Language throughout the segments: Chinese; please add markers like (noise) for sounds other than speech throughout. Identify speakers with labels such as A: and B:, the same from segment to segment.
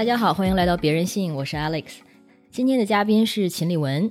A: 大家好，欢迎来到别人信，我是 Alex。今天的嘉宾是秦李文。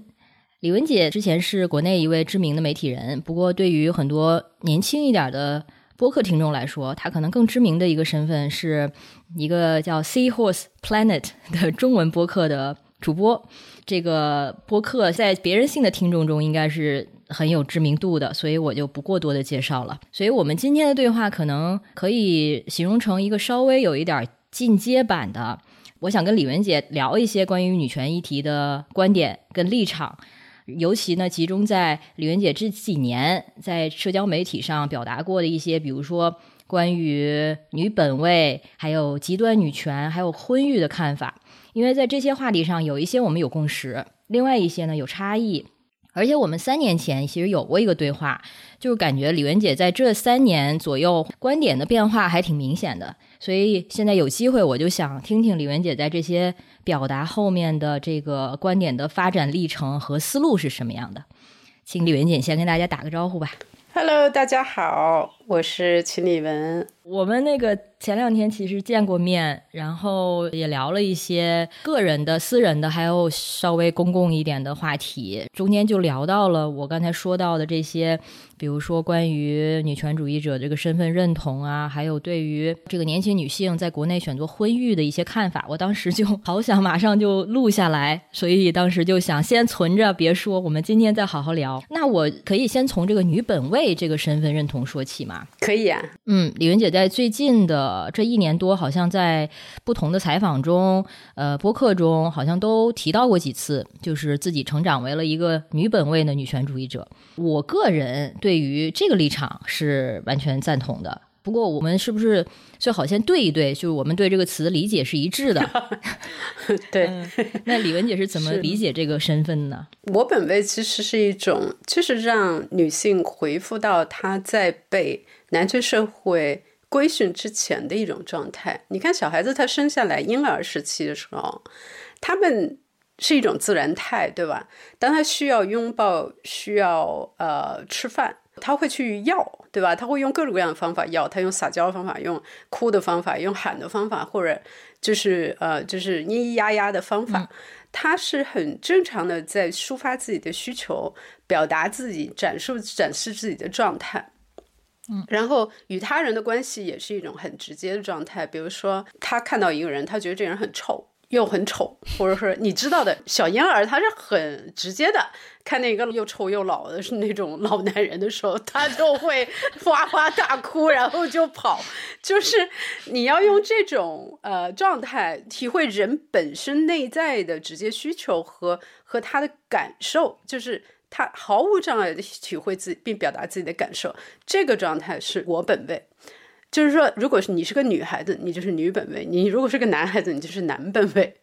A: 李文姐之前是国内一位知名的媒体人，不过对于很多年轻一点的播客听众来说，她可能更知名的一个身份是一个叫 Seahorse Planet 的中文播客的主播。这个播客在别人信的听众中应该是很有知名度的，所以我就不过多的介绍了。所以我们今天的对话可能可以形容成一个稍微有一点进阶版的。我想跟李文姐聊一些关于女权议题的观点跟立场，尤其呢集中在李文姐这几年在社交媒体上表达过的一些，比如说关于女本位、还有极端女权、还有婚育的看法。因为在这些话题上，有一些我们有共识，另外一些呢有差异。而且我们三年前其实有过一个对话，就是感觉李文姐在这三年左右观点的变化还挺明显的。所以现在有机会，我就想听听李文姐在这些表达后面的这个观点的发展历程和思路是什么样的。请李文姐先跟大家打个招呼吧。
B: Hello，大家好，我是秦李文。
A: 我们那个前两天其实见过面，然后也聊了一些个人的、私人的，还有稍微公共一点的话题。中间就聊到了我刚才说到的这些，比如说关于女权主义者这个身份认同啊，还有对于这个年轻女性在国内选择婚育的一些看法。我当时就 (laughs) 好想马上就录下来，所以当时就想先存着，别说。我们今天再好好聊。那我可以先从这个女本位这个身份认同说起吗
B: 可以啊。
A: 嗯，李云姐。在最近的这一年多，好像在不同的采访中、呃播客中，好像都提到过几次，就是自己成长为了一个女本位的女权主义者。我个人对于这个立场是完全赞同的。不过，我们是不是最好先对一对，就是我们对这个词的理解是一致的？(laughs)
B: 对。
A: 那李文姐是怎么理解这个身份呢？
B: 我本位其实是一种，就是让女性回复到她在被男权社会。规训之前的一种状态，你看小孩子他生下来婴儿时期的时候，他们是一种自然态，对吧？当他需要拥抱、需要呃吃饭，他会去要，对吧？他会用各种各样的方法要，他用撒娇的方法，用哭的方法，用喊的方法，或者就是呃就是咿咿呀呀的方法，他是很正常的在抒发自己的需求，表达自己，展示展示自己的状态。然后与他人的关系也是一种很直接的状态，比如说他看到一个人，他觉得这人很臭又很丑，或者说你知道的小婴儿他是很直接的，看那个又丑又老的是那种老男人的时候，他就会 (laughs) 哇哇大哭，然后就跑。就是你要用这种呃状态体会人本身内在的直接需求和和他的感受，就是。他毫无障碍的体会自己并表达自己的感受，这个状态是我本位。就是说，如果是你是个女孩子，你就是女本位；你如果是个男孩子，你就是男本位。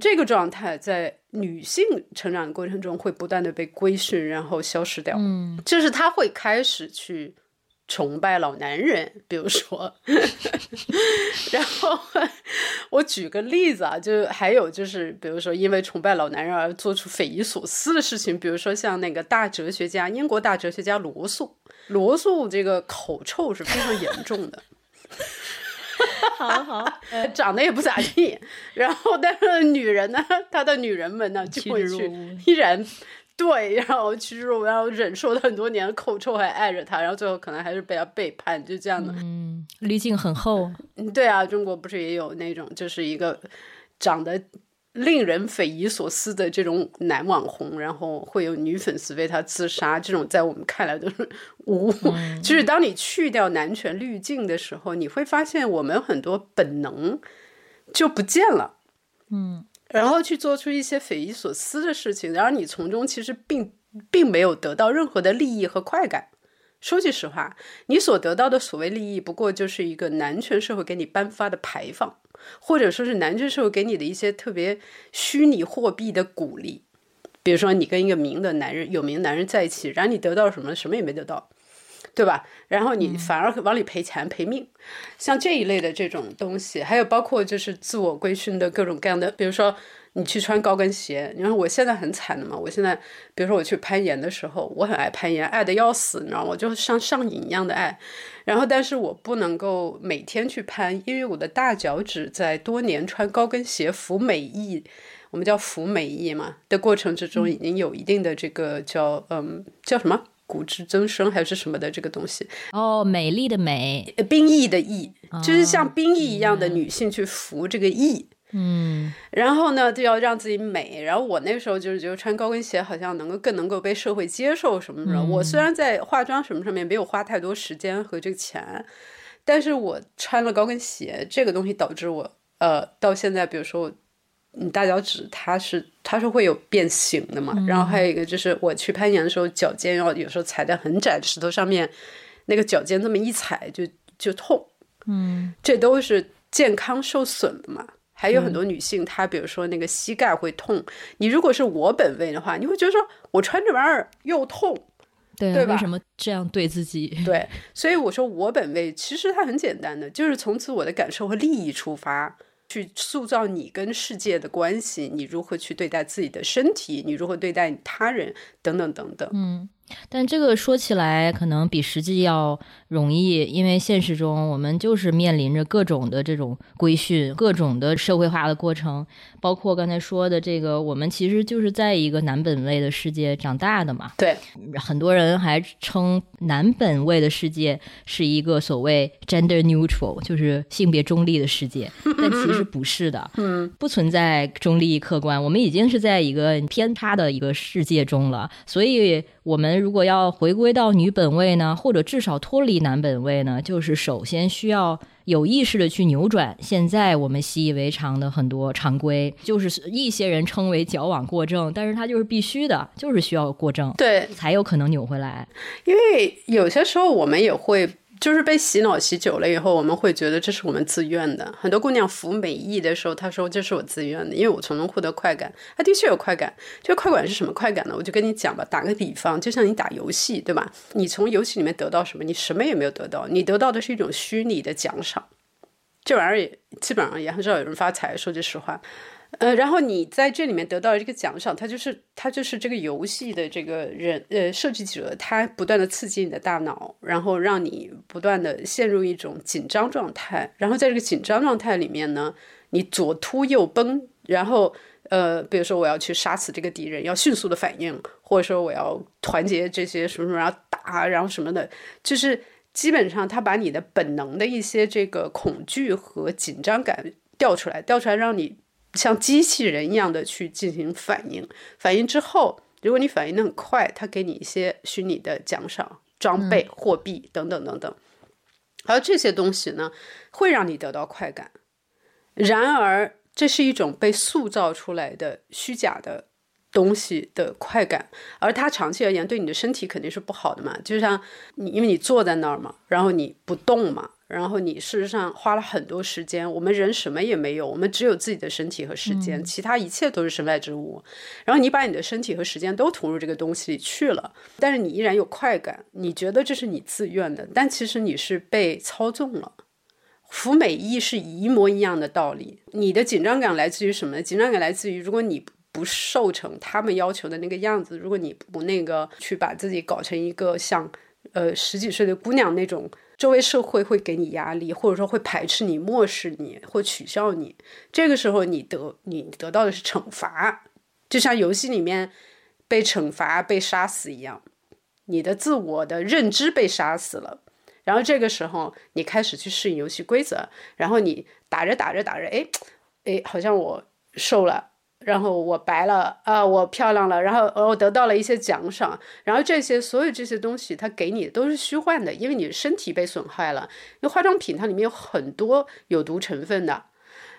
B: 这个状态在女性成长的过程中会不断的被规训，然后消失掉。
A: 嗯，
B: 就是她会开始去。崇拜老男人，比如说，(laughs) 然后我举个例子啊，就还有就是，比如说因为崇拜老男人而做出匪夷所思的事情，比如说像那个大哲学家，英国大哲学家罗素，罗素这个口臭是非常严重的，
A: 好 (laughs) 好，(laughs)
B: 长得也不咋地，(laughs) 然后但是女人呢，她的女人们呢就会去依然。对，然后其实我要忍受了很多年的口臭，还爱着他，然后最后可能还是被他背叛，就这样的。
A: 嗯，滤镜很厚。
B: 嗯，对啊，中国不是也有那种，就是一个长得令人匪夷所思的这种男网红，然后会有女粉丝为他自杀，这种在我们看来都是 (laughs) 无。就是当你去掉男权滤镜的时候，你会发现我们很多本能就不见了。
A: 嗯。
B: 然后去做出一些匪夷所思的事情，然后你从中其实并并没有得到任何的利益和快感。说句实话，你所得到的所谓利益，不过就是一个男权社会给你颁发的牌坊，或者说是男权社会给你的一些特别虚拟货币的鼓励。比如说，你跟一个名的男人、有名男人在一起，然后你得到什么？什么也没得到。对吧？然后你反而往里赔钱赔命，像这一类的这种东西，还有包括就是自我规训的各种各样的，比如说你去穿高跟鞋，你看我现在很惨的嘛，我现在比如说我去攀岩的时候，我很爱攀岩，爱的要死，你知道吗？我就像上瘾一样的爱，然后但是我不能够每天去攀，因为我的大脚趾在多年穿高跟鞋服美役，我们叫服美役嘛的过程之中，已经有一定的这个叫嗯叫什么？骨质增生还是什么的这个东西
A: 哦，美丽的美，
B: 兵役的役，就是像兵役一样的女性去服这个役，
A: 嗯，
B: 然后呢就要让自己美。然后我那时候就是觉得穿高跟鞋好像能够更能够被社会接受什么的。我虽然在化妆什么上面没有花太多时间和这个钱，但是我穿了高跟鞋这个东西导致我呃到现在，比如说我。你大脚趾它是它是会有变形的嘛？然后还有一个就是我去攀岩的时候，脚尖要有时候踩在很窄的石头上面，那个脚尖这么一踩就就痛。
A: 嗯，
B: 这都是健康受损的嘛。还有很多女性，她比如说那个膝盖会痛。你如果是我本位的话，你会觉得说我穿这玩意儿又痛，
A: 对
B: 对吧？
A: 为什么这样对自己？(laughs)
B: 对，所以我说我本位其实它很简单的，就是从自我的感受和利益出发。去塑造你跟世界的关系，你如何去对待自己的身体，你如何对待他人，等等等等。
A: 嗯。但这个说起来可能比实际要容易，因为现实中我们就是面临着各种的这种规训、各种的社会化的过程，包括刚才说的这个，我们其实就是在一个男本位的世界长大的嘛。
B: 对，
A: 很多人还称男本位的世界是一个所谓 gender neutral，就是性别中立的世界，但其实不是的，
B: 嗯，
A: 不存在中立客观，我们已经是在一个偏差的一个世界中了，所以。我们如果要回归到女本位呢，或者至少脱离男本位呢，就是首先需要有意识的去扭转现在我们习以为常的很多常规，就是一些人称为矫枉过正，但是它就是必须的，就是需要过正，
B: 对，
A: 才有可能扭回来。
B: 因为有些时候我们也会。就是被洗脑洗久了以后，我们会觉得这是我们自愿的。很多姑娘服美役的时候，她说这是我自愿的，因为我从中获得快感。她的确有快感，这快感是什么快感呢？我就跟你讲吧，打个比方，就像你打游戏，对吧？你从游戏里面得到什么？你什么也没有得到，你得到的是一种虚拟的奖赏。这玩意儿也基本上也很少有人发财，说句实话。呃，然后你在这里面得到这个奖赏，它就是它就是这个游戏的这个人呃设计者，他不断的刺激你的大脑，然后让你不断的陷入一种紧张状态，然后在这个紧张状态里面呢，你左突右奔，然后呃，比如说我要去杀死这个敌人，要迅速的反应，或者说我要团结这些什么什么，然后打，然后什么的，就是基本上他把你的本能的一些这个恐惧和紧张感调出来，调出来让你。像机器人一样的去进行反应，反应之后，如果你反应的很快，他给你一些虚拟的奖赏、装备、货币等等等等，而这些东西呢，会让你得到快感。然而，这是一种被塑造出来的虚假的东西的快感，而它长期而言对你的身体肯定是不好的嘛。就像你，因为你坐在那儿嘛，然后你不动嘛。然后你事实上花了很多时间，我们人什么也没有，我们只有自己的身体和时间，其他一切都是身外之物。然后你把你的身体和时间都投入这个东西里去了，但是你依然有快感，你觉得这是你自愿的，但其实你是被操纵了。服美役是一模一样的道理，你的紧张感来自于什么呢？紧张感来自于如果你不瘦成他们要求的那个样子，如果你不那个去把自己搞成一个像呃十几岁的姑娘那种。周围社会会给你压力，或者说会排斥你、漠视你或取笑你。这个时候，你得你得到的是惩罚，就像游戏里面被惩罚、被杀死一样。你的自我的认知被杀死了，然后这个时候你开始去适应游戏规则，然后你打着打着打着，哎哎，好像我瘦了。然后我白了啊，我漂亮了，然后我得到了一些奖赏，然后这些所有这些东西，它给你都是虚幻的，因为你身体被损害了。因为化妆品它里面有很多有毒成分的，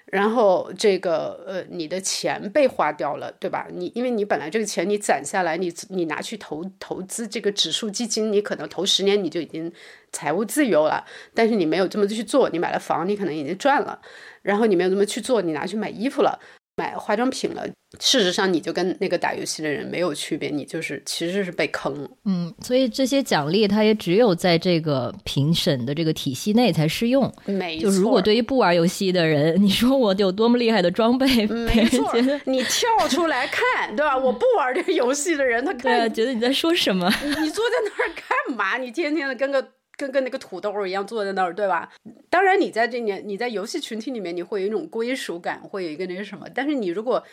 B: 然后这个呃，你的钱被花掉了，对吧？你因为你本来这个钱你攒下来，你你拿去投投资这个指数基金，你可能投十年你就已经财务自由了，但是你没有这么去做，你买了房，你可能已经赚了，然后你没有这么去做，你拿去买衣服了。买化妆品了。事实上，你就跟那个打游戏的人没有区别，你就是其实是被坑了。
A: 嗯，所以这些奖励它也只有在这个评审的这个体系内才适用。
B: 没
A: 错，就如果对于不玩游戏的人，你说我有多么厉害的装备，
B: 没错，你跳出来看，对吧？我不玩这个游戏的人，他看
A: 觉得你在说什么？
B: 你坐在那儿干嘛？你天天的跟个。跟跟那个土豆一样坐在那儿，对吧？当然，你在这年，你在游戏群体里面，你会有一种归属感，会有一个那个什么。但是你如果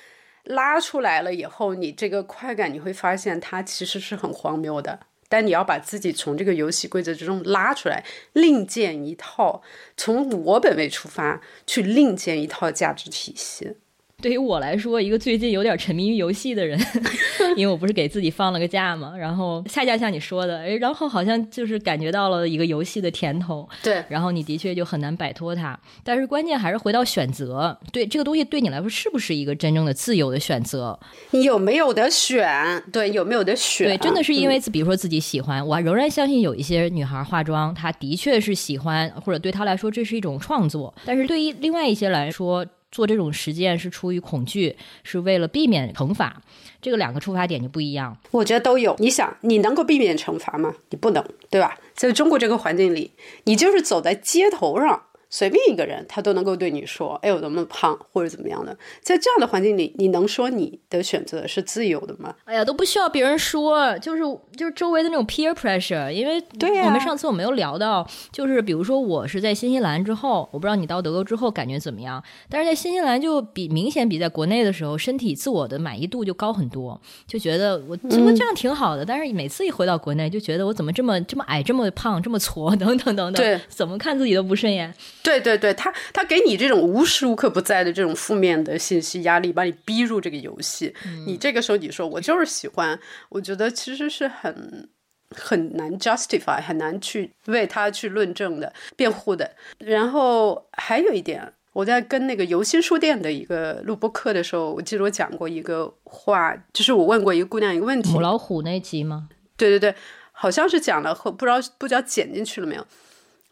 B: 拉出来了以后，你这个快感，你会发现它其实是很荒谬的。但你要把自己从这个游戏规则之中拉出来，另建一套，从我本位出发，去另建一套价值体系。
A: 对于我来说，一个最近有点沉迷于游戏的人，(laughs) 因为我不是给自己放了个假嘛，然后恰恰像你说的，哎，然后好像就是感觉到了一个游戏的甜头，
B: 对，
A: 然后你的确就很难摆脱它。但是关键还是回到选择，对这个东西对你来说是不是一个真正的自由的选择？
B: 你有没有得选？对，有没有得选？
A: 对，真的是因为比如说自己喜欢，我仍然相信有一些女孩化妆，她的确是喜欢，或者对她来说这是一种创作。但是对于另外一些来说，做这种实践是出于恐惧，是为了避免惩罚，这个两个出发点就不一样。
B: 我觉得都有。你想，你能够避免惩罚吗？你不能，对吧？在中国这个环境里，你就是走在街头上。随便一个人，他都能够对你说：“哎，我怎么胖，或者怎么样的。”在这样的环境里，你能说你的选择是自由的吗？
A: 哎呀，都不需要别人说，就是就是周围的那种 peer pressure。因为
B: 对呀，
A: 我们上次我没有聊到，就是比如说我是在新西兰之后，我不知道你到德国之后感觉怎么样，但是在新西兰就比明显比在国内的时候，身体自我的满意度就高很多，就觉得我这么这样挺好的。但是每次一回到国内，就觉得我怎么这么这么矮，这么胖，这么矬，等等等等，
B: 对，
A: 怎么看自己都不顺眼。
B: 对对对，他他给你这种无时无刻不在的这种负面的信息压力，把你逼入这个游戏。你这个时候你说我就是喜欢，我觉得其实是很很难 justify，很难去为他去论证的、辩护的。然后还有一点，我在跟那个游心书店的一个录播课的时候，我记得我讲过一个话，就是我问过一个姑娘一个问题：
A: 母老虎那集吗？
B: 对对对，好像是讲了，后不知道不知道剪进去了没有。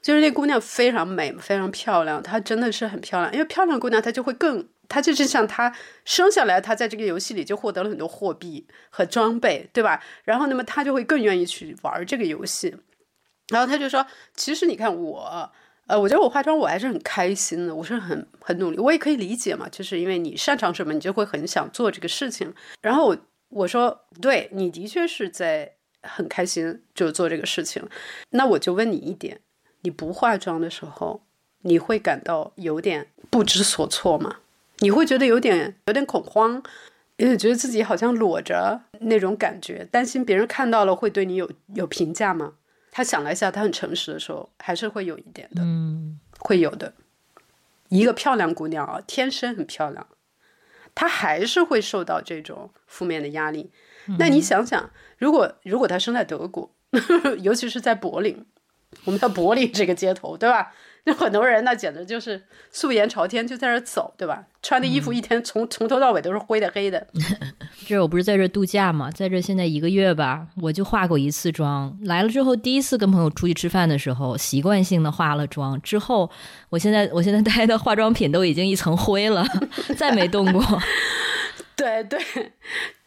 B: 就是那姑娘非常美，非常漂亮，她真的是很漂亮。因为漂亮姑娘，她就会更，她就是像她生下来，她在这个游戏里就获得了很多货币和装备，对吧？然后，那么她就会更愿意去玩这个游戏。然后她就说：“其实你看我，呃，我觉得我化妆我还是很开心的，我是很很努力，我也可以理解嘛，就是因为你擅长什么，你就会很想做这个事情。然后我我说，对你的确是在很开心，就做这个事情。那我就问你一点。”你不化妆的时候，你会感到有点不知所措吗？你会觉得有点有点恐慌，有点觉得自己好像裸着那种感觉，担心别人看到了会对你有有评价吗？他想了一下，他很诚实的时候，还是会有一点的，
A: 嗯，
B: 会有的。一个漂亮姑娘啊，天生很漂亮，她还是会受到这种负面的压力。那你想想，如果如果她生在德国，(laughs) 尤其是在柏林。我们在柏林这个街头，对吧？那很多人那简直就是素颜朝天，就在那走，对吧？穿的衣服一天从从头到尾都是灰的黑的。(laughs)
A: 这我不是在这度假嘛，在这现在一个月吧，我就化过一次妆。来了之后，第一次跟朋友出去吃饭的时候，习惯性的化了妆。之后，我现在我现在带的化妆品都已经一层灰了，(laughs) 再没动过。
B: 对对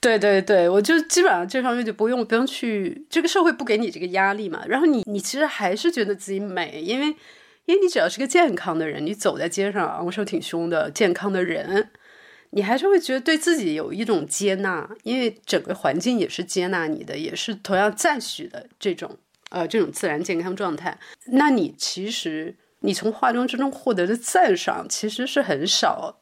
B: 对对对，我就基本上这方面就不用不用去，这个社会不给你这个压力嘛。然后你你其实还是觉得自己美，因为因为你只要是个健康的人，你走在街上昂首挺胸的健康的人，你还是会觉得对自己有一种接纳，因为整个环境也是接纳你的，也是同样赞许的这种呃这种自然健康状态。那你其实你从化妆之中获得的赞赏其实是很少。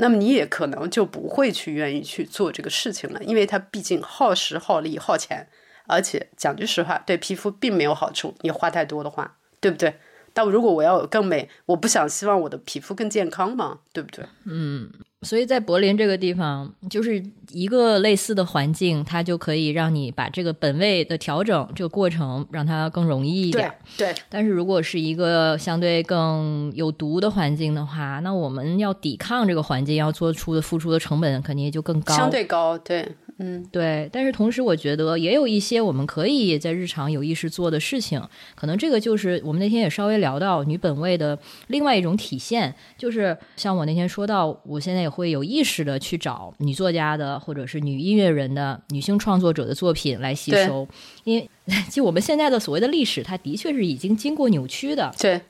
B: 那么你也可能就不会去愿意去做这个事情了，因为它毕竟耗时、耗力、耗钱，而且讲句实话，对皮肤并没有好处。你花太多的话，对不对？但如果我要更美，我不想希望我的皮肤更健康嘛，对不对？
A: 嗯。所以在柏林这个地方，就是一个类似的环境，它就可以让你把这个本位的调整这个过程让它更容易一点。
B: 对。
A: 但是如果是一个相对更有毒的环境的话，那我们要抵抗这个环境，要做出的付出的成本肯定也就更高。
B: 相对高，对。嗯，
A: 对。但是同时，我觉得也有一些我们可以在日常有意识做的事情。可能这个就是我们那天也稍微聊到女本位的另外一种体现，就是像我那天说到，我现在也会有意识的去找女作家的或者是女音乐人的女性创作者的作品来吸收，因为 (laughs) 就我们现在的所谓的历史，它的确是已经经过扭曲的。
B: 对。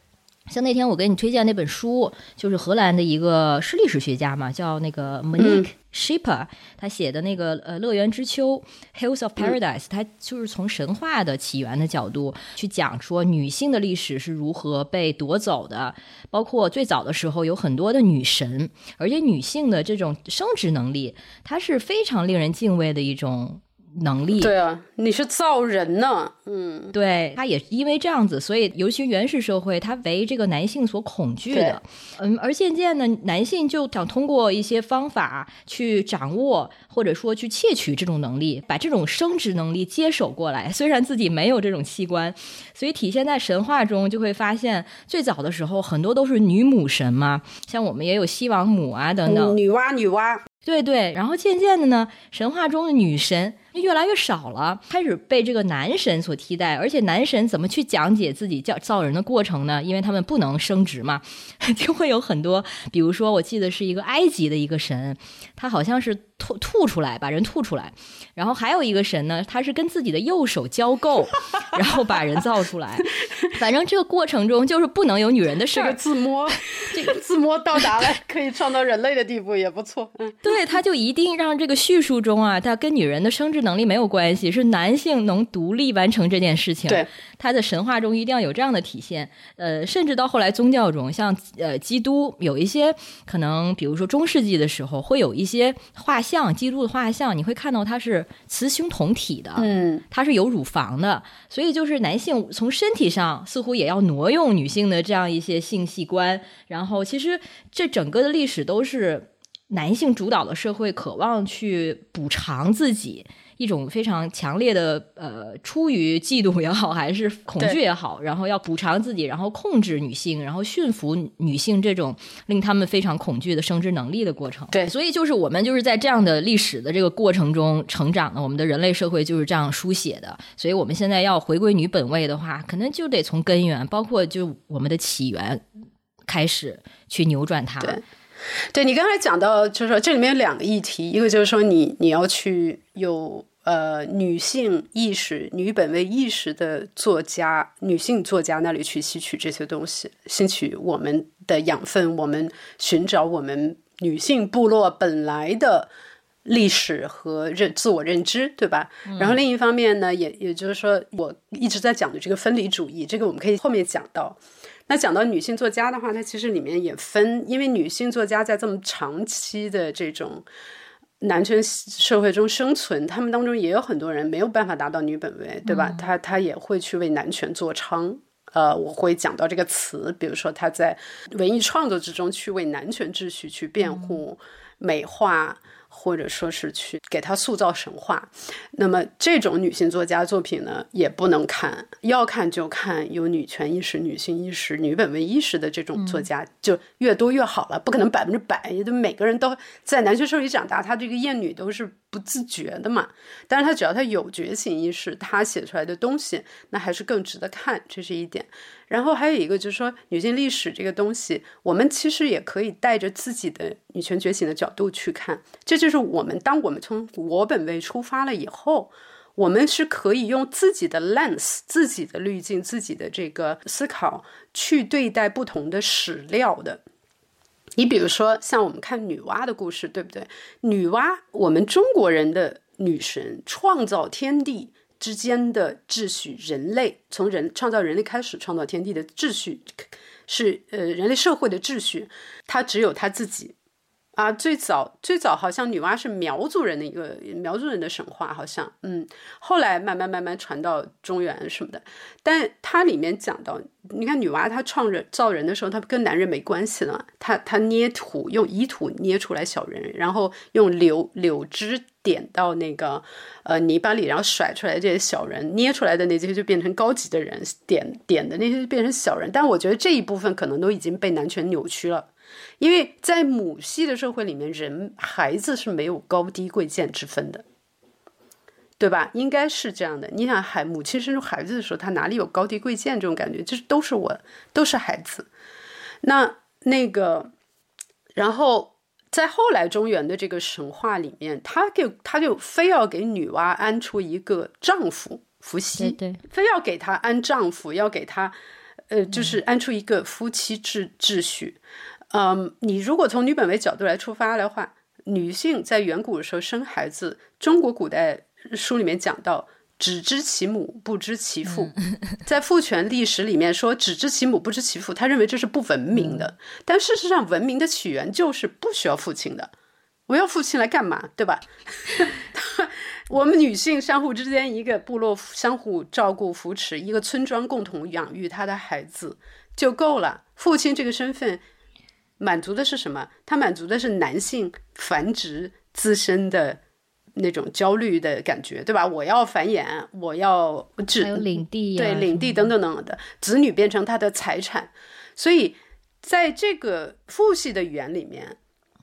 A: 像那天我给你推荐那本书，就是荷兰的一个是历史学家嘛，叫那个 Monique Schipper，他写的那个呃《乐园之秋》（Hills of Paradise），他就是从神话的起源的角度去讲说女性的历史是如何被夺走的，包括最早的时候有很多的女神，而且女性的这种生殖能力，它是非常令人敬畏的一种。能力。
B: 对啊，你是造人呢，嗯，
A: 对，他也因为这样子，所以尤其原始社会，他为这个男性所恐惧的，嗯，而渐渐的，男性就想通过一些方法去掌握，或者说去窃取这种能力，把这种生殖能力接手过来。虽然自己没有这种器官，所以体现在神话中，就会发现最早的时候很多都是女母神嘛，像我们也有西王母啊等等，
B: 女娲，女娲，
A: 对对，然后渐渐的呢，神话中的女神。越来越少了，开始被这个男神所替代，而且男神怎么去讲解自己叫造人的过程呢？因为他们不能生殖嘛，(laughs) 就会有很多，比如说，我记得是一个埃及的一个神，他好像是吐吐出来，把人吐出来，然后还有一个神呢，他是跟自己的右手交媾，(laughs) 然后把人造出来。反正这个过程中就是不能有女人的事儿。
B: 自摸，(laughs) 这个自摸到达了可以创造人类的地步也不错。嗯，
A: 对，他就一定让这个叙述中啊，他跟女人的生殖。能力没有关系，是男性能独立完成这件事情。
B: 对，
A: 他的神话中一定要有这样的体现。呃，甚至到后来宗教中，像呃基督有一些可能，比如说中世纪的时候，会有一些画像，基督的画像，你会看到他是雌雄同体的，
B: 嗯，
A: 他是有乳房的，所以就是男性从身体上似乎也要挪用女性的这样一些性器官。然后，其实这整个的历史都是男性主导的社会，渴望去补偿自己。一种非常强烈的呃，出于嫉妒也好，还是恐惧也好，然后要补偿自己，然后控制女性，然后驯服女性，这种令他们非常恐惧的生殖能力的过程。
B: 对，
A: 所以就是我们就是在这样的历史的这个过程中成长的，我们的人类社会就是这样书写的。所以我们现在要回归女本位的话，可能就得从根源，包括就我们的起源开始去扭转它。
B: 对。对你刚才讲到，就是说这里面有两个议题，一个就是说你你要去有呃女性意识、女本位意识的作家、女性作家那里去吸取这些东西，吸取我们的养分，我们寻找我们女性部落本来的历史和认自我认知，对吧？然后另一方面呢，也也就是说，我一直在讲的这个分离主义，这个我们可以后面讲到。那讲到女性作家的话，它其实里面也分，因为女性作家在这么长期的这种男权社会中生存，他们当中也有很多人没有办法达到女本位，对吧？他他也会去为男权做娼，呃，我会讲到这个词，比如说他在文艺创作之中去为男权秩序去辩护、美化。或者说是去给他塑造神话，那么这种女性作家作品呢，也不能看，要看就看有女权意识、女性意识、女本位意识的这种作家，就越多越好了。不可能百分之百，也都每个人都在男权社会长大，他这个厌女都是。不自觉的嘛，但是他只要他有觉醒意识，他写出来的东西那还是更值得看，这是一点。然后还有一个就是说，女性历史这个东西，我们其实也可以带着自己的女权觉醒的角度去看。这就是我们当我们从我本位出发了以后，我们是可以用自己的 lens、自己的滤镜、自己的这个思考去对待不同的史料的。你比如说，像我们看女娲的故事，对不对？女娲，我们中国人的女神，创造天地之间的秩序，人类从人创造人类开始创造天地的秩序，是呃人类社会的秩序，它只有它自己。啊，最早最早好像女娲是苗族人的一个苗族人的神话，好像，嗯，后来慢慢慢慢传到中原什么的，但它里面讲到，你看女娲她创人造人的时候，她跟男人没关系了，她她捏土用泥土捏出来小人，然后用柳柳枝点到那个呃泥巴里，然后甩出来这些小人，捏出来的那些就变成高级的人，点点的那些就变成小人，但我觉得这一部分可能都已经被男权扭曲了。因为在母系的社会里面，人孩子是没有高低贵贱之分的，对吧？应该是这样的。你想，孩母亲生出孩子的时候，他哪里有高低贵贱这种感觉？就是都是我，都是孩子。那那个，然后在后来中原的这个神话里面，他给他就非要给女娲安出一个丈夫伏羲，
A: 对，
B: 非要给她安丈夫，要给她，呃，就是安出一个夫妻秩秩序。嗯，你如果从女本位角度来出发的话，女性在远古的时候生孩子，中国古代。书里面讲到，只知其母，不知其父。在父权历史里面说，只知其母，不知其父，他认为这是不文明的。但事实上，文明的起源就是不需要父亲的。我要父亲来干嘛？对吧？(laughs) 我们女性相互之间，一个部落相互照顾扶持，一个村庄共同养育他的孩子就够了。父亲这个身份满足的是什么？他满足的是男性繁殖自身的。那种焦虑的感觉，对吧？我要繁衍，我要
A: 还有领地，
B: 对领地等等等的，子女变成他的财产。所以，在这个父系的语言里面，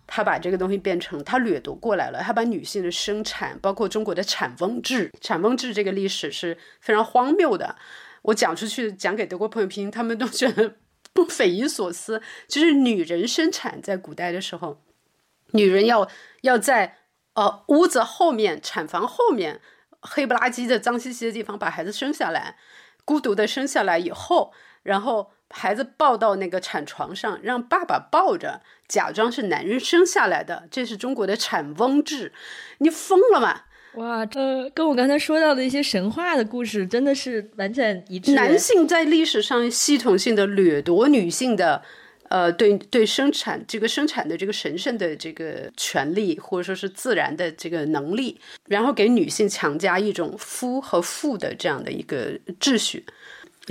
B: 他把这个东西变成他掠夺过来了。他把女性的生产，包括中国的产翁制，产翁制这个历史是非常荒谬的。我讲出去，讲给德国朋友听，他们都觉得不匪夷所思。就是女人生产在古代的时候，女人要要在。呃，屋子后面、产房后面，黑不拉几的、脏兮兮的地方，把孩子生下来，孤独的生下来以后，然后孩子抱到那个产床上，让爸爸抱着，假装是男人生下来的，这是中国的产翁制，你疯了吗？
A: 哇，这跟我刚才说到的一些神话的故事真的是完全一致。
B: 男性在历史上系统性的掠夺女性的。呃，对对，生产这个生产的这个神圣的这个权利，或者说是自然的这个能力，然后给女性强加一种夫和妇的这样的一个秩序，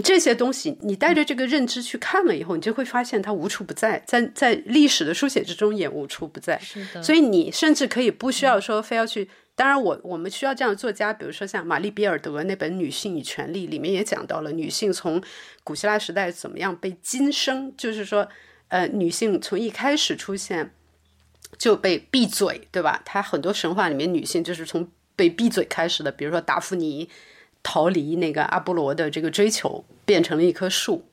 B: 这些东西你带着这个认知去看了以后，你就会发现它无处不在，在在历史的书写之中也无处不在。
A: 是的，
B: 所以你甚至可以不需要说非要去，当然我我们需要这样的作家，比如说像玛丽比尔德那本《女性与权利》里面也讲到了女性从古希腊时代怎么样被今生，就是说。呃，女性从一开始出现就被闭嘴，对吧？她很多神话里面，女性就是从被闭嘴开始的。比如说，达芙妮逃离那个阿波罗的这个追求，变成了一棵树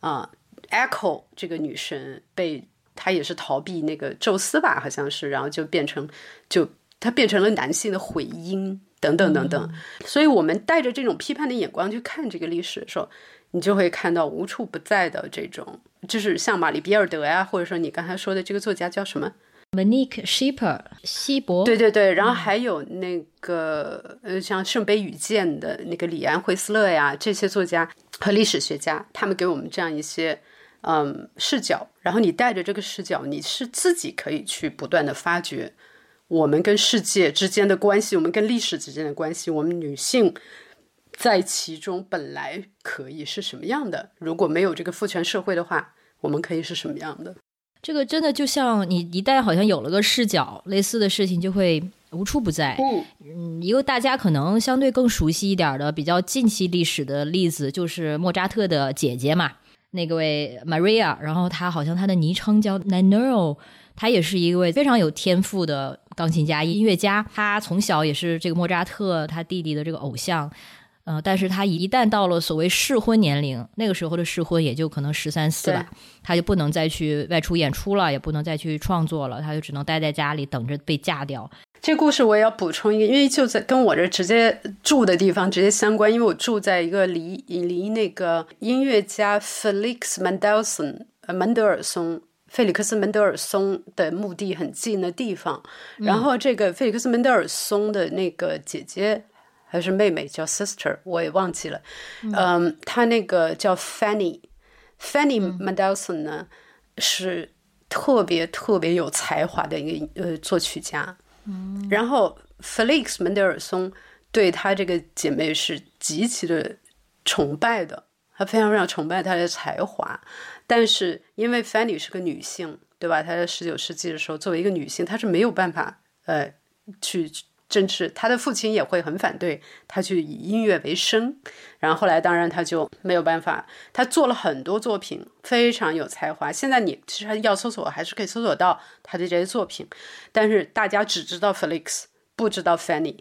B: 啊。Echo 这个女神被她也是逃避那个宙斯吧，好像是，然后就变成就她变成了男性的回音等等等等。所以我们带着这种批判的眼光去看这个历史的时候。你就会看到无处不在的这种，就是像玛丽比尔德呀，或者说你刚才说的这个作家叫什么
A: ？Monique Schipper，希伯。
B: 对对对，然后还有那个呃，像圣杯与剑的那个李安惠斯勒呀，这些作家和历史学家，他们给我们这样一些嗯视角，然后你带着这个视角，你是自己可以去不断的发掘我们跟世界之间的关系，我们跟历史之间的关系，我们女性。在其中本来可以是什么样的？如果没有这个父权社会的话，我们可以是什么样的？
A: 这个真的就像你一旦好像有了个视角，类似的事情就会无处不在。嗯，一个大家可能相对更熟悉一点的、比较近期历史的例子，就是莫扎特的姐姐嘛，那个位 Maria，然后她好像她的昵称叫 Nano，她也是一位非常有天赋的钢琴家、音乐家。他从小也是这个莫扎特他弟弟的这个偶像。呃，但是他一旦到了所谓适婚年龄，那个时候的适婚也就可能十三四吧，他就不能再去外出演出了，也不能再去创作了，他就只能待在家里等着被嫁掉。
B: 这故事我也要补充一个，因为就在跟我这直接住的地方直接相关，因为我住在一个离离那个音乐家 Felix Mendelssohn 呃门德尔松费利克斯门德尔松的墓地很近的地方，然后这个费利克斯门德尔松的那个姐姐。还是妹妹叫 sister，我也忘记了。嗯，她那个叫 Fanny，Fanny Mendelssohn 呢是特别特别有才华的一个呃作曲家。嗯，然后 Felix 门德尔松对她这个姐妹是极其的崇拜的，他非常非常崇拜她的才华。但是因为 Fanny 是个女性，对吧？她在十九世纪的时候作为一个女性，她是没有办法呃去。正是她的父亲也会很反对她去以音乐为生，然后后来当然她就没有办法，她做了很多作品，非常有才华。现在你其实要搜索还是可以搜索到她的这些作品，但是大家只知道 Felix，不知道 Fanny。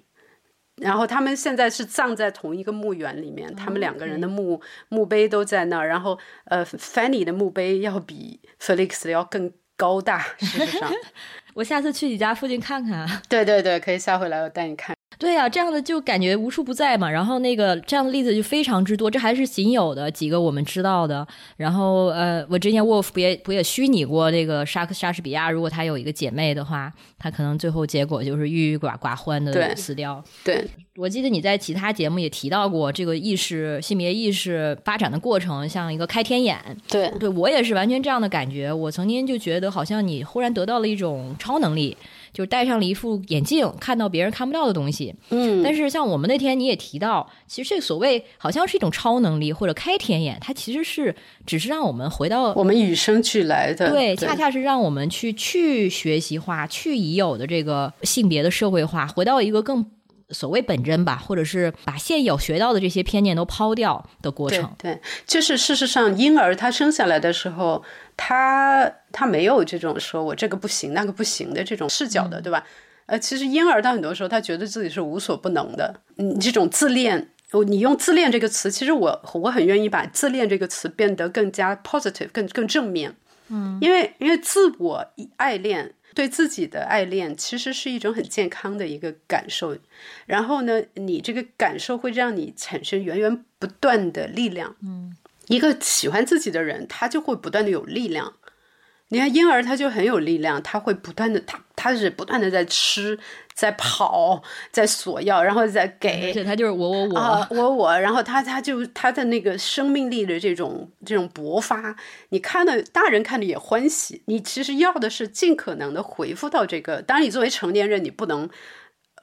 B: 然后他们现在是葬在同一个墓园里面，他们两个人的墓墓碑都在那儿。然后，呃，Fanny 的墓碑要比 Felix 的要更高大。事实上，(laughs)
A: 我下次去你家附近看看。
B: 对对对，可以下回来我带你看。
A: 对呀，这样的就感觉无处不在嘛。然后那个这样的例子就非常之多，这还是仅有的几个我们知道的。然后呃，我之前 Wolf 不也不也虚拟过这个莎克莎士比亚，如果他有一个姐妹的话，他可能最后结果就是郁郁寡寡欢的死掉。
B: 对，
A: 我记得你在其他节目也提到过这个意识性别意识发展的过程，像一个开天眼。
B: 对，
A: 对我也是完全这样的感觉。我曾经就觉得好像你忽然得到了一种超能力。就是戴上了一副眼镜，看到别人看不到的东西。
B: 嗯，
A: 但是像我们那天你也提到，其实这所谓好像是一种超能力或者开天眼，它其实是只是让我们回到
B: 我们与生俱来的，
A: 对，恰恰是让我们去去学习化、去已有的这个性别的社会化，回到一个更。所谓本真吧，或者是把现有学到的这些偏见都抛掉的过程。
B: 对，就是事实上，婴儿他生下来的时候，他他没有这种说我这个不行那个不行的这种视角的，对吧？呃，其实婴儿他很多时候他觉得自己是无所不能的。嗯，这种自恋，你用自恋这个词，其实我我很愿意把自恋这个词变得更加 positive，更更正面。
A: 嗯，
B: 因为因为自我爱恋。对自己的爱恋其实是一种很健康的一个感受，然后呢，你这个感受会让你产生源源不断的力量。
A: 嗯，
B: 一个喜欢自己的人，他就会不断的有力量。你看婴儿他就很有力量，他会不断的他他是不断的在吃。在跑，在索要，然后再给，
A: 他就是我我
B: 我我我，然后他他就他的那个生命力的这种这种勃发，你看的大人看的也欢喜。你其实要的是尽可能的回复到这个，当然你作为成年人，你不能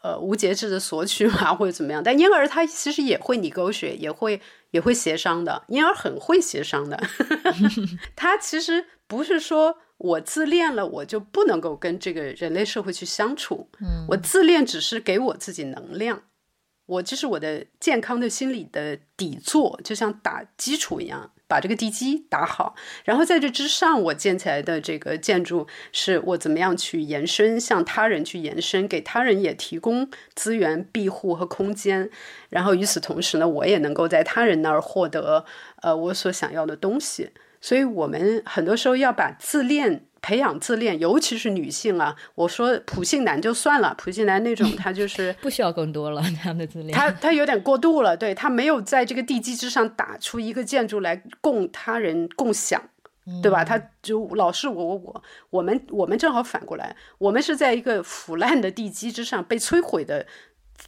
B: 呃无节制的索取嘛，或者怎么样。但婴儿他其实也会你狗血，也会也会协商的，婴儿很会协商的，(laughs) 他其实不是说。我自恋了，我就不能够跟这个人类社会去相处。
A: 嗯，
B: 我自恋只是给我自己能量，我这是我的健康的心理的底座，就像打基础一样，把这个地基打好。然后在这之上，我建起来的这个建筑，是我怎么样去延伸，向他人去延伸，给他人也提供资源、庇护和空间。然后与此同时呢，我也能够在他人那儿获得呃我所想要的东西。所以，我们很多时候要把自恋培养自恋，尤其是女性啊。我说普信男就算了，普信男那种 (laughs) 他就是
A: 不需要更多了，他的自恋，
B: 他他有点过度了，对他没有在这个地基之上打出一个建筑来供他人共享，对吧？他就老是我我我，我们我们正好反过来，我们是在一个腐烂的地基之上被摧毁的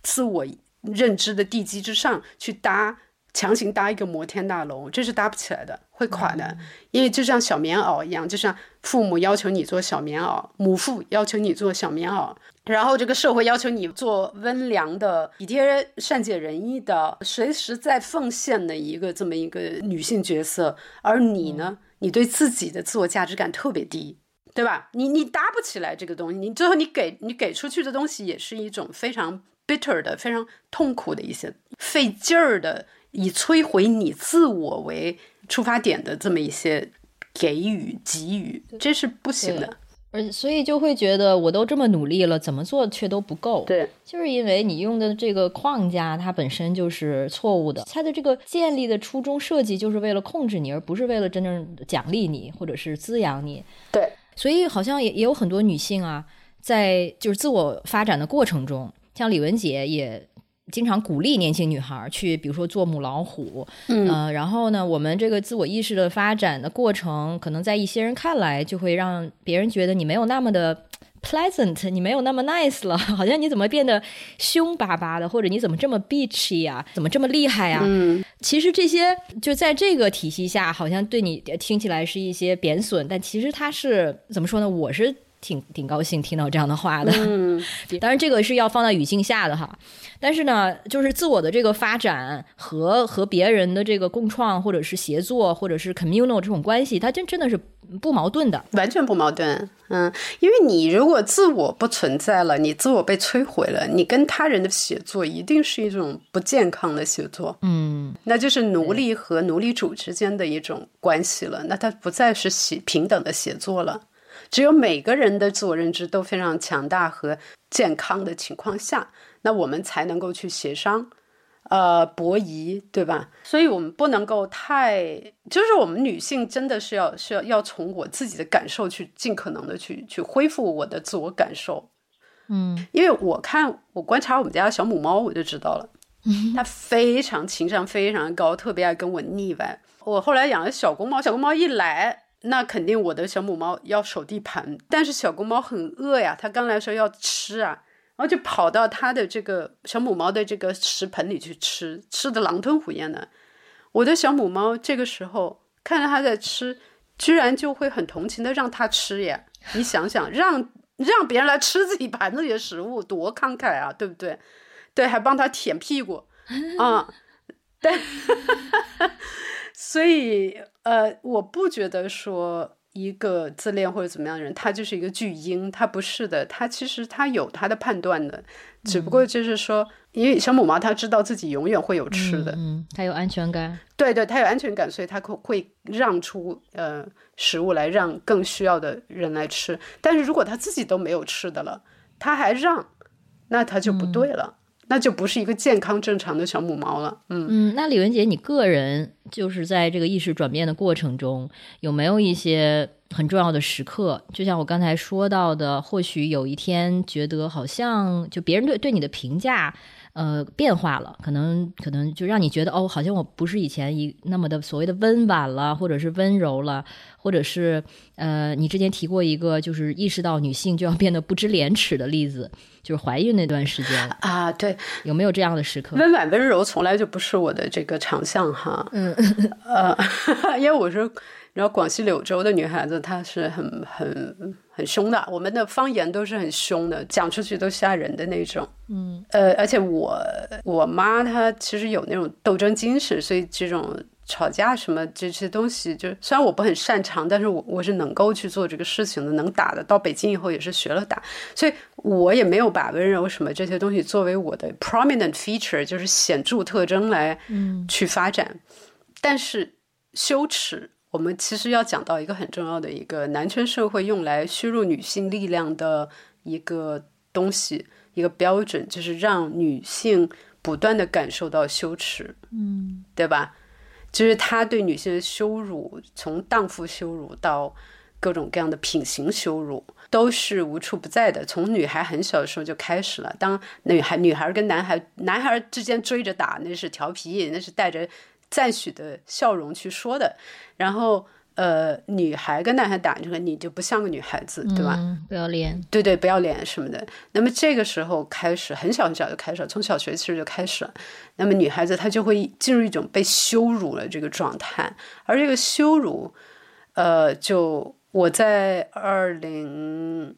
B: 自我认知的地基之上去搭。强行搭一个摩天大楼，这是搭不起来的，会垮的。因为就像小棉袄一样，就像父母要求你做小棉袄，母父要求你做小棉袄，然后这个社会要求你做温良的、体贴、善解人意的、随时在奉献的一个这么一个女性角色。而你呢，你对自己的自我价值感特别低，对吧？你你搭不起来这个东西，你最后你给你给出去的东西也是一种非常 bitter 的、非常痛苦的一些费劲儿的。以摧毁你自我为出发点的这么一些给予给予，这是不行的。
A: 而所以就会觉得，我都这么努力了，怎么做却都不够。
B: 对，
A: 就是因为你用的这个框架，它本身就是错误的。它的这个建立的初衷设计，就是为了控制你，而不是为了真正奖励你或者是滋养你。
B: 对，
A: 所以好像也也有很多女性啊，在就是自我发展的过程中，像李文杰也。经常鼓励年轻女孩去，比如说做母老虎，
B: 嗯，
A: 然后呢，我们这个自我意识的发展的过程，可能在一些人看来，就会让别人觉得你没有那么的 pleasant，你没有那么 nice 了，(laughs) 好像你怎么变得凶巴巴的，或者你怎么这么 bitchy 呀，怎么这么厉害呀？
B: 嗯，
A: 其实这些就在这个体系下，好像对你听起来是一些贬损，但其实它是怎么说呢？我是。挺挺高兴听到这样的话的，
B: 嗯，(laughs)
A: 当然这个是要放在语境下的哈。但是呢，就是自我的这个发展和和别人的这个共创，或者是协作，或者是 communal 这种关系，它真真的是不矛盾的，
B: 完全不矛盾。嗯，因为你如果自我不存在了，你自我被摧毁了，你跟他人的协作一定是一种不健康的协作。
A: 嗯，
B: 那就是奴隶和奴隶主之间的一种关系了，那它不再是协平等的协作了。只有每个人的自我认知都非常强大和健康的情况下，那我们才能够去协商，呃，博弈，对吧？所以我们不能够太，就是我们女性真的是要是要要从我自己的感受去尽可能的去去恢复我的自我感受。
A: 嗯，
B: 因为我看我观察我们家的小母猫，我就知道了，(laughs) 它非常情商非常高，特别爱跟我腻歪。我后来养了小公猫，小公猫一来，那肯定我的小母猫要守地盘。但是小公猫很饿呀，它刚来时候要吃啊，然后就跑到它的这个小母猫的这个食盆里去吃，吃的狼吞虎咽的。我的小母猫这个时候看着它在吃，居然就会很同情的让它吃呀。你想想，让。让别人来吃自己盘子里的食物，多慷慨啊，对不对？对，还帮它舔屁股啊，对。所以，呃，我不觉得说一个自恋或者怎么样的人，他就是一个巨婴，他不是的，他其实他有他的判断的，只不过就是说。因为小母猫它知道自己永远会有吃的，
A: 嗯，它有安全感，
B: 对对，它有安全感，所以它会会让出呃食物来让更需要的人来吃。但是如果它自己都没有吃的了，它还让，那它就不对了，那就不是一个健康正常的小母猫了。嗯
A: 嗯，那李文杰，你个人就是在这个意识转变的过程中，有没有一些很重要的时刻？就像我刚才说到的，或许有一天觉得好像就别人对对你的评价。呃，变化了，可能可能就让你觉得哦，好像我不是以前一那么的所谓的温婉了，或者是温柔了，或者是呃，你之前提过一个，就是意识到女性就要变得不知廉耻的例子，就是怀孕那段时间
B: 啊，对，
A: 有没有这样的时刻？
B: 温婉温柔从来就不是我的这个长项哈，
A: 嗯
B: 呃，(laughs) 因为我是。然后广西柳州的女孩子，她是很很很凶的，我们的方言都是很凶的，讲出去都吓人的那种。
A: 嗯，
B: 呃，而且我我妈她其实有那种斗争精神，所以这种吵架什么这些东西，就虽然我不很擅长，但是我我是能够去做这个事情的，能打的。到北京以后也是学了打，所以我也没有把温柔什么这些东西作为我的 prominent feature，就是显著特征来去发展。但是羞耻。我们其实要讲到一个很重要的一个男权社会用来削弱女性力量的一个东西，一个标准，就是让女性不断的感受到羞耻，
A: 嗯，
B: 对吧？就是他对女性的羞辱，从荡妇羞辱到各种各样的品行羞辱，都是无处不在的。从女孩很小的时候就开始了，当女孩女孩跟男孩男孩之间追着打，那是调皮，那是带着。赞许的笑容去说的，然后呃，女孩跟男孩打这个，你就不像个女孩子，对吧？
A: 不要脸，
B: 对对，不要脸什么的。那么这个时候开始，很小很小就开始了，从小学其实就开始了。那么女孩子她就会进入一种被羞辱了这个状态，而这个羞辱，呃，就我在二零。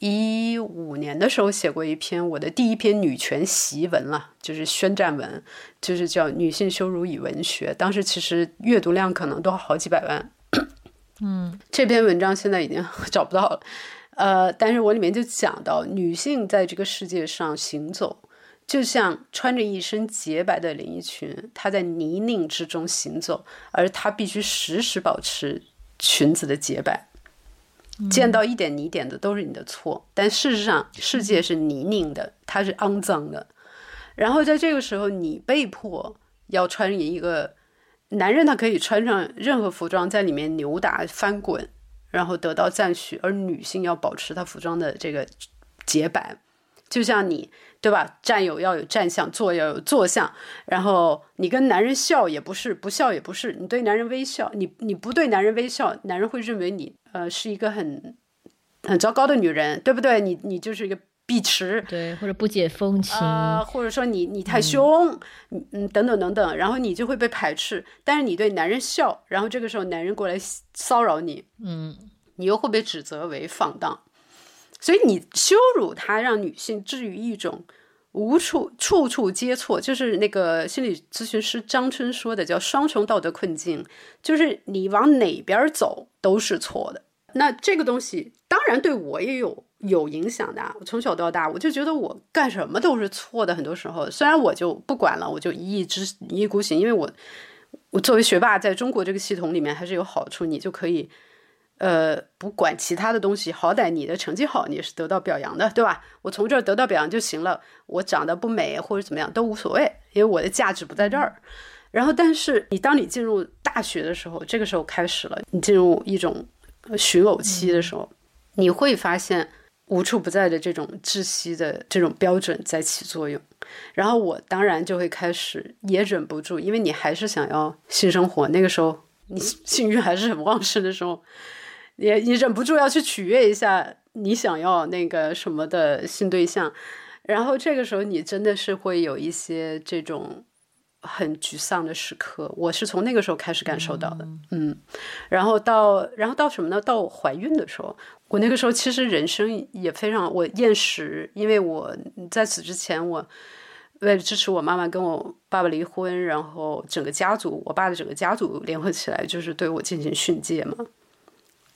B: 一五年的时候写过一篇我的第一篇女权檄文了，就是宣战文，就是叫《女性羞辱与文学》。当时其实阅读量可能都好几百万。
A: 嗯，
B: 这篇文章现在已经找不到了。呃，但是我里面就讲到，女性在这个世界上行走，就像穿着一身洁白的连衣裙，她在泥泞之中行走，而她必须时时保持裙子的洁白。见到一点泥点的都是你的错，但事实上世界是泥泞的，它是肮脏的。然后在这个时候，你被迫要穿一个男人，他可以穿上任何服装在里面扭打翻滚，然后得到赞许，而女性要保持她服装的这个洁白，就像你。对吧？站有要有站相，坐要有坐相。然后你跟男人笑也不是，不笑也不是。你对男人微笑，你你不对男人微笑，男人会认为你呃是一个很很糟糕的女人，对不对？你你就是一个碧池，
A: 对，或者不解风情
B: 啊，或者说你你太凶，嗯嗯等等等等，然后你就会被排斥。但是你对男人笑，然后这个时候男人过来骚扰你，
A: 嗯，
B: 你又会被指责为放荡。所以你羞辱他，让女性置于一种无处处处皆错，就是那个心理咨询师张春说的，叫双重道德困境，就是你往哪边走都是错的。那这个东西当然对我也有有影响的。我从小到大，我就觉得我干什么都是错的。很多时候，虽然我就不管了，我就一意之一意孤行，因为我我作为学霸，在中国这个系统里面还是有好处，你就可以。呃，不管其他的东西，好歹你的成绩好，你是得到表扬的，对吧？我从这儿得到表扬就行了，我长得不美或者怎么样都无所谓，因为我的价值不在这儿。然后，但是你当你进入大学的时候，这个时候开始了，你进入一种寻偶期的时候，你会发现无处不在的这种窒息的这种标准在起作用。然后我当然就会开始也忍不住，因为你还是想要性生活，那个时候你性欲还是很旺盛的时候。你你忍不住要去取悦一下你想要那个什么的新对象，然后这个时候你真的是会有一些这种很沮丧的时刻。我是从那个时候开始感受到的，嗯，然后到然后到什么呢？到怀孕的时候，我那个时候其实人生也非常我厌食，因为我在此之前我为了支持我妈妈跟我爸爸离婚，然后整个家族我爸的整个家族联合起来就是对我进行训诫嘛。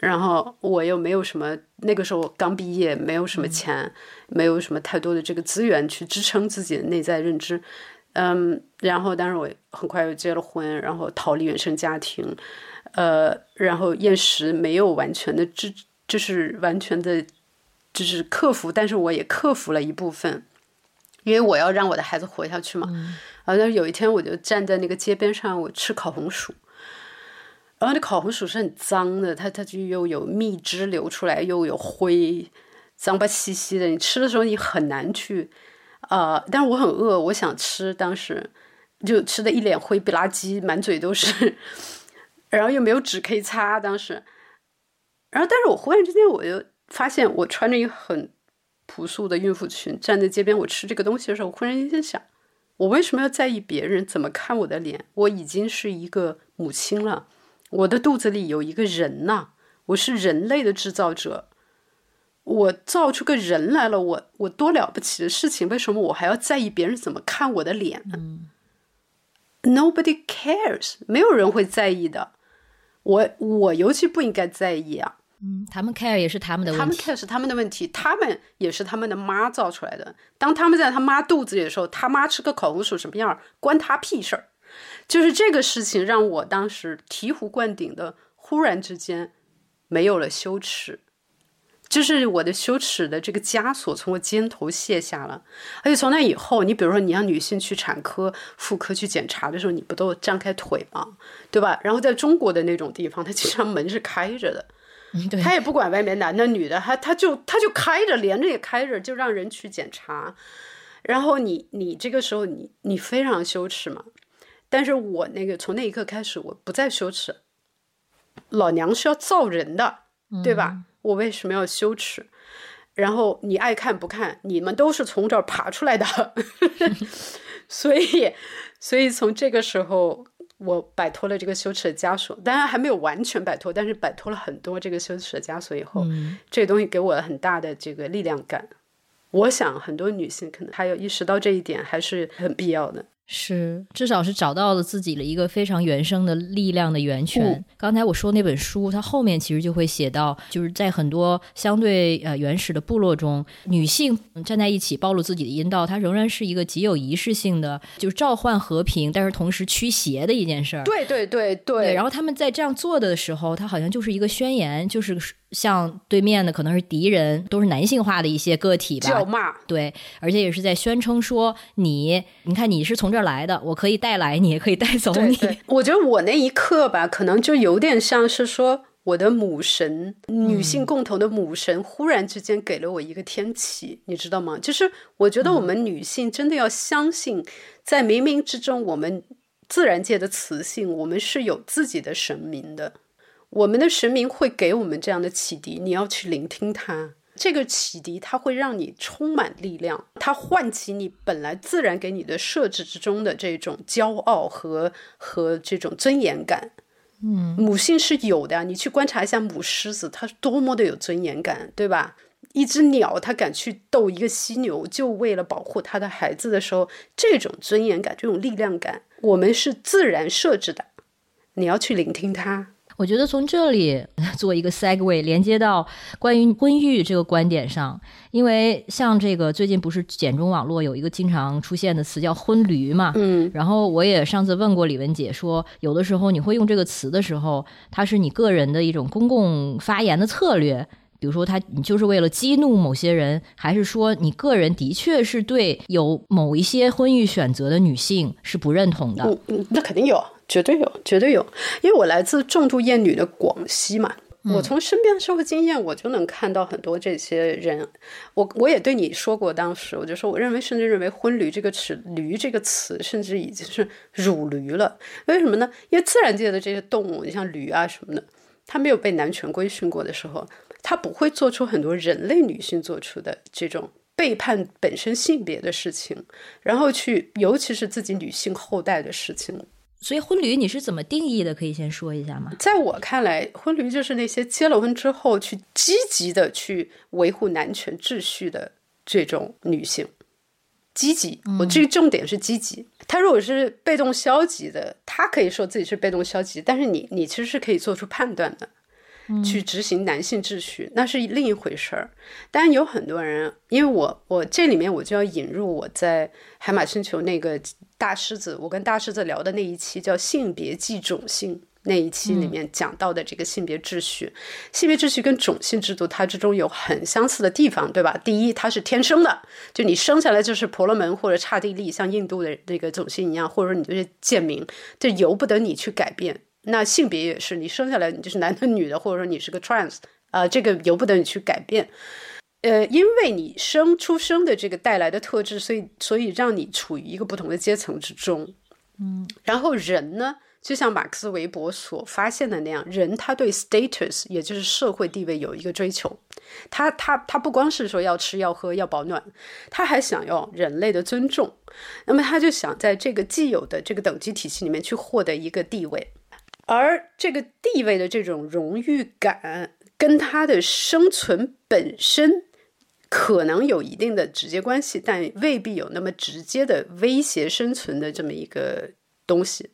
B: 然后我又没有什么，那个时候刚毕业，没有什么钱，没有什么太多的这个资源去支撑自己的内在认知，嗯，然后当时我很快又结了婚，然后逃离原生家庭，呃，然后厌食没有完全的治，就是完全的，就是克服，但是我也克服了一部分，因为我要让我的孩子活下去嘛，好像有一天我就站在那个街边上，我吃烤红薯。然后那烤红薯是很脏的，它它就又有蜜汁流出来，又有灰，脏吧兮兮的。你吃的时候你很难去，啊！但是我很饿，我想吃，当时就吃的一脸灰不拉几，满嘴都是，然后又没有纸可以擦，当时。然后，但是我忽然之间我就发现，我穿着一个很朴素的孕妇裙站在街边，我吃这个东西的时候，我忽然间想，我为什么要在意别人怎么看我的脸？我已经是一个母亲了。我的肚子里有一个人呐，我是人类的制造者，我造出个人来了，我我多了不起的事情，为什么我还要在意别人怎么看我的脸呢？Nobody cares，没有人会在意的，我我尤其不应该在意啊。
A: 嗯，他们 care 也是他们的问题，
B: 他们 care 是他们的问题，他们也是他们的妈造出来的。当他们在他妈肚子里的时候，他妈吃个烤红薯什么样，关他屁事儿。就是这个事情让我当时醍醐灌顶的，忽然之间没有了羞耻，就是我的羞耻的这个枷锁从我肩头卸下了。而且从那以后，你比如说你让女性去产科、妇科去检查的时候，你不都张开腿吗？对吧？然后在中国的那种地方，它经常门是开着的，他也不管外面男的女的，他他就他就开着，连着也开着，就让人去检查。然后你你这个时候你你非常羞耻嘛？但是我那个从那一刻开始，我不再羞耻。老娘是要造人的，对吧？我为什么要羞耻？然后你爱看不看，你们都是从这儿爬出来的。(laughs) 所以，所以从这个时候，我摆脱了这个羞耻的枷锁。当然还没有完全摆脱，但是摆脱了很多这个羞耻的枷锁以后，这个东西给我很大的这个力量感。我想很多女性可能还有意识到这一点，还是很必要的。
A: 是，至少是找到了自己的一个非常原生的力量的源泉。刚才我说那本书，它后面其实就会写到，就是在很多相对呃原始的部落中，女性站在一起暴露自己的阴道，它仍然是一个极有仪式性的，就是召唤和平，但是同时驱邪的一件事儿。
B: 对对对对。
A: 然后他们在这样做的时候，它好像就是一个宣言，就是像对面的可能是敌人，都是男性化的一些个体吧。
B: 叫骂。
A: 对，而且也是在宣称说你，你看你是从这儿来的，我可以带来你，也可以带走你。
B: 我觉得我那一刻吧，可能就有点像是说，我的母神，女性共同的母神，忽然之间给了我一个天启，你知道吗？就是我觉得我们女性真的要相信，在冥冥之中，我们自然界的雌性，我们是有自己的神明的。我们的神明会给我们这样的启迪，你要去聆听它。这个启迪，它会让你充满力量，它唤起你本来自然给你的设置之中的这种骄傲和和这种尊严感。
A: 嗯，
B: 母性是有的，你去观察一下母狮子，它是多么的有尊严感，对吧？一只鸟，它敢去斗一个犀牛，就为了保护它的孩子的时候，这种尊严感，这种力量感，我们是自然设置的，你要去聆听它。
A: 我觉得从这里 (laughs) 做一个 segue 连接到关于婚育这个观点上，因为像这个最近不是简中网络有一个经常出现的词叫“婚驴”嘛，
B: 嗯，
A: 然后我也上次问过李文姐说，有的时候你会用这个词的时候，它是你个人的一种公共发言的策略。比如说，他你就是为了激怒某些人，还是说你个人的确是对有某一些婚育选择的女性是不认同的？
B: 嗯嗯，那肯定有，绝对有，绝对有。因为我来自重度厌女的广西嘛，我从身边的社会经验，我就能看到很多这些人。我我也对你说过，当时我就说，我认为甚至认为“婚驴”这个词，“驴”这个词，甚至已经是乳驴了。为什么呢？因为自然界的这些动物，你像驴啊什么的，它没有被男权规训过的时候。它不会做出很多人类女性做出的这种背叛本身性别的事情，然后去，尤其是自己女性后代的事情。
A: 所以，婚驴你是怎么定义的？可以先说一下吗？
B: 在我看来，婚驴就是那些结了婚之后去积极的去维护男权秩序的这种女性。积极，我这个重点是积极。她如果是被动消极的，她可以说自己是被动消极，但是你，你其实是可以做出判断的。去执行男性秩序，那是另一回事儿。但有很多人，因为我我这里面我就要引入我在海马星球那个大狮子，我跟大狮子聊的那一期叫性别即种性那一期里面讲到的这个性别秩序，性别秩序跟种姓制度它之中有很相似的地方，对吧？第一，它是天生的，就你生下来就是婆罗门或者刹帝利，像印度的那个种姓一样，或者说你就是贱民，这由不得你去改变。那性别也是，你生下来你就是男的女的，或者说你是个 trans，啊，这个由不得你去改变，呃，因为你生出生的这个带来的特质，所以所以让你处于一个不同的阶层之中，
A: 嗯，
B: 然后人呢，就像马克思韦伯所发现的那样，人他对 status 也就是社会地位有一个追求，他他他不光是说要吃要喝要保暖，他还想要人类的尊重，那么他就想在这个既有的这个等级体系里面去获得一个地位。而这个地位的这种荣誉感，跟他的生存本身可能有一定的直接关系，但未必有那么直接的威胁生存的这么一个东西。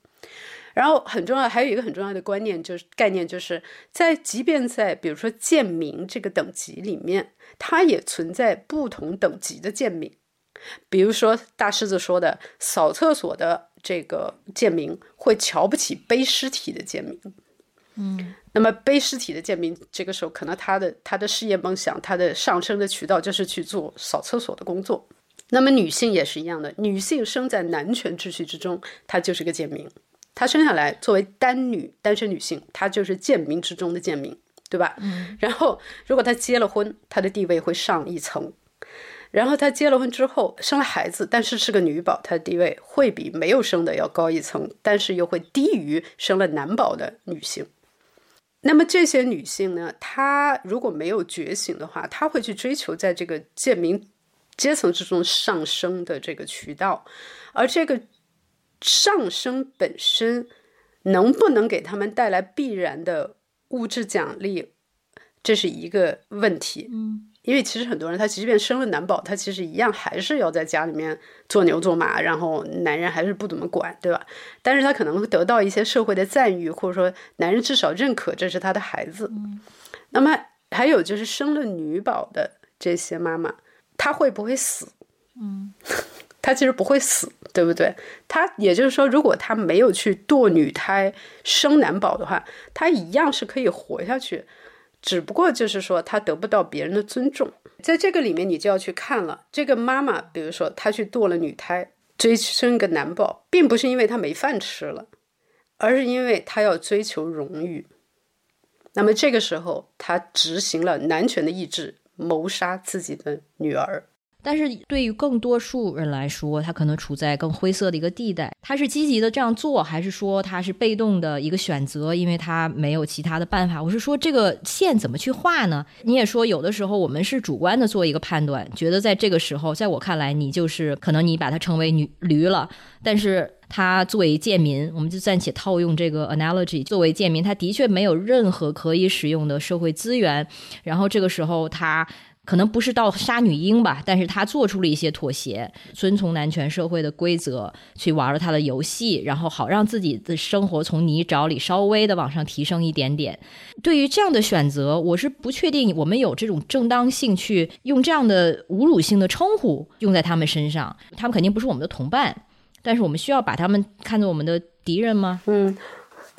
B: 然后很重要，还有一个很重要的观念，就是概念，就是在即便在比如说贱民这个等级里面，它也存在不同等级的贱民。比如说大狮子说的扫厕所的。这个贱民会瞧不起背尸体的贱民，
A: 嗯，
B: 那么背尸体的贱民，这个时候可能他的他的事业梦想，他的上升的渠道就是去做扫厕所的工作。那么女性也是一样的，女性生在男权秩序之中，她就是个贱民。她生下来作为单女单身女性，她就是贱民之中的贱民，对吧？
A: 嗯。
B: 然后如果她结了婚，她的地位会上一层。然后她结了婚之后生了孩子，但是是个女宝，她的地位会比没有生的要高一层，但是又会低于生了男宝的女性。那么这些女性呢，她如果没有觉醒的话，她会去追求在这个贱民阶层之中上升的这个渠道，而这个上升本身能不能给他们带来必然的物质奖励，这是一个问题。
A: 嗯。
B: 因为其实很多人，他即便生了男宝，他其实一样还是要在家里面做牛做马，然后男人还是不怎么管，对吧？但是他可能会得到一些社会的赞誉，或者说男人至少认可这是他的孩子。那么还有就是生了女宝的这些妈妈，她会不会死？
A: 嗯，(laughs)
B: 她其实不会死，对不对？她也就是说，如果她没有去堕女胎生男宝的话，她一样是可以活下去。只不过就是说，他得不到别人的尊重，在这个里面，你就要去看了。这个妈妈，比如说她去堕了女胎，追生个男宝，并不是因为她没饭吃了，而是因为她要追求荣誉。那么这个时候，她执行了男权的意志，谋杀自己的女儿。
A: 但是对于更多数人来说，他可能处在更灰色的一个地带。他是积极的这样做，还是说他是被动的一个选择？因为他没有其他的办法。我是说，这个线怎么去画呢？你也说，有的时候我们是主观的做一个判断，觉得在这个时候，在我看来，你就是可能你把它称为女驴了。但是他作为贱民，我们就暂且套用这个 analogy，作为贱民，他的确没有任何可以使用的社会资源。然后这个时候他。可能不是到杀女婴吧，但是他做出了一些妥协，遵从男权社会的规则去玩了他的游戏，然后好让自己的生活从泥沼里稍微的往上提升一点点。对于这样的选择，我是不确定我们有这种正当性去用这样的侮辱性的称呼用在他们身上。他们肯定不是我们的同伴，但是我们需要把他们看作我们的敌人吗？
B: 嗯，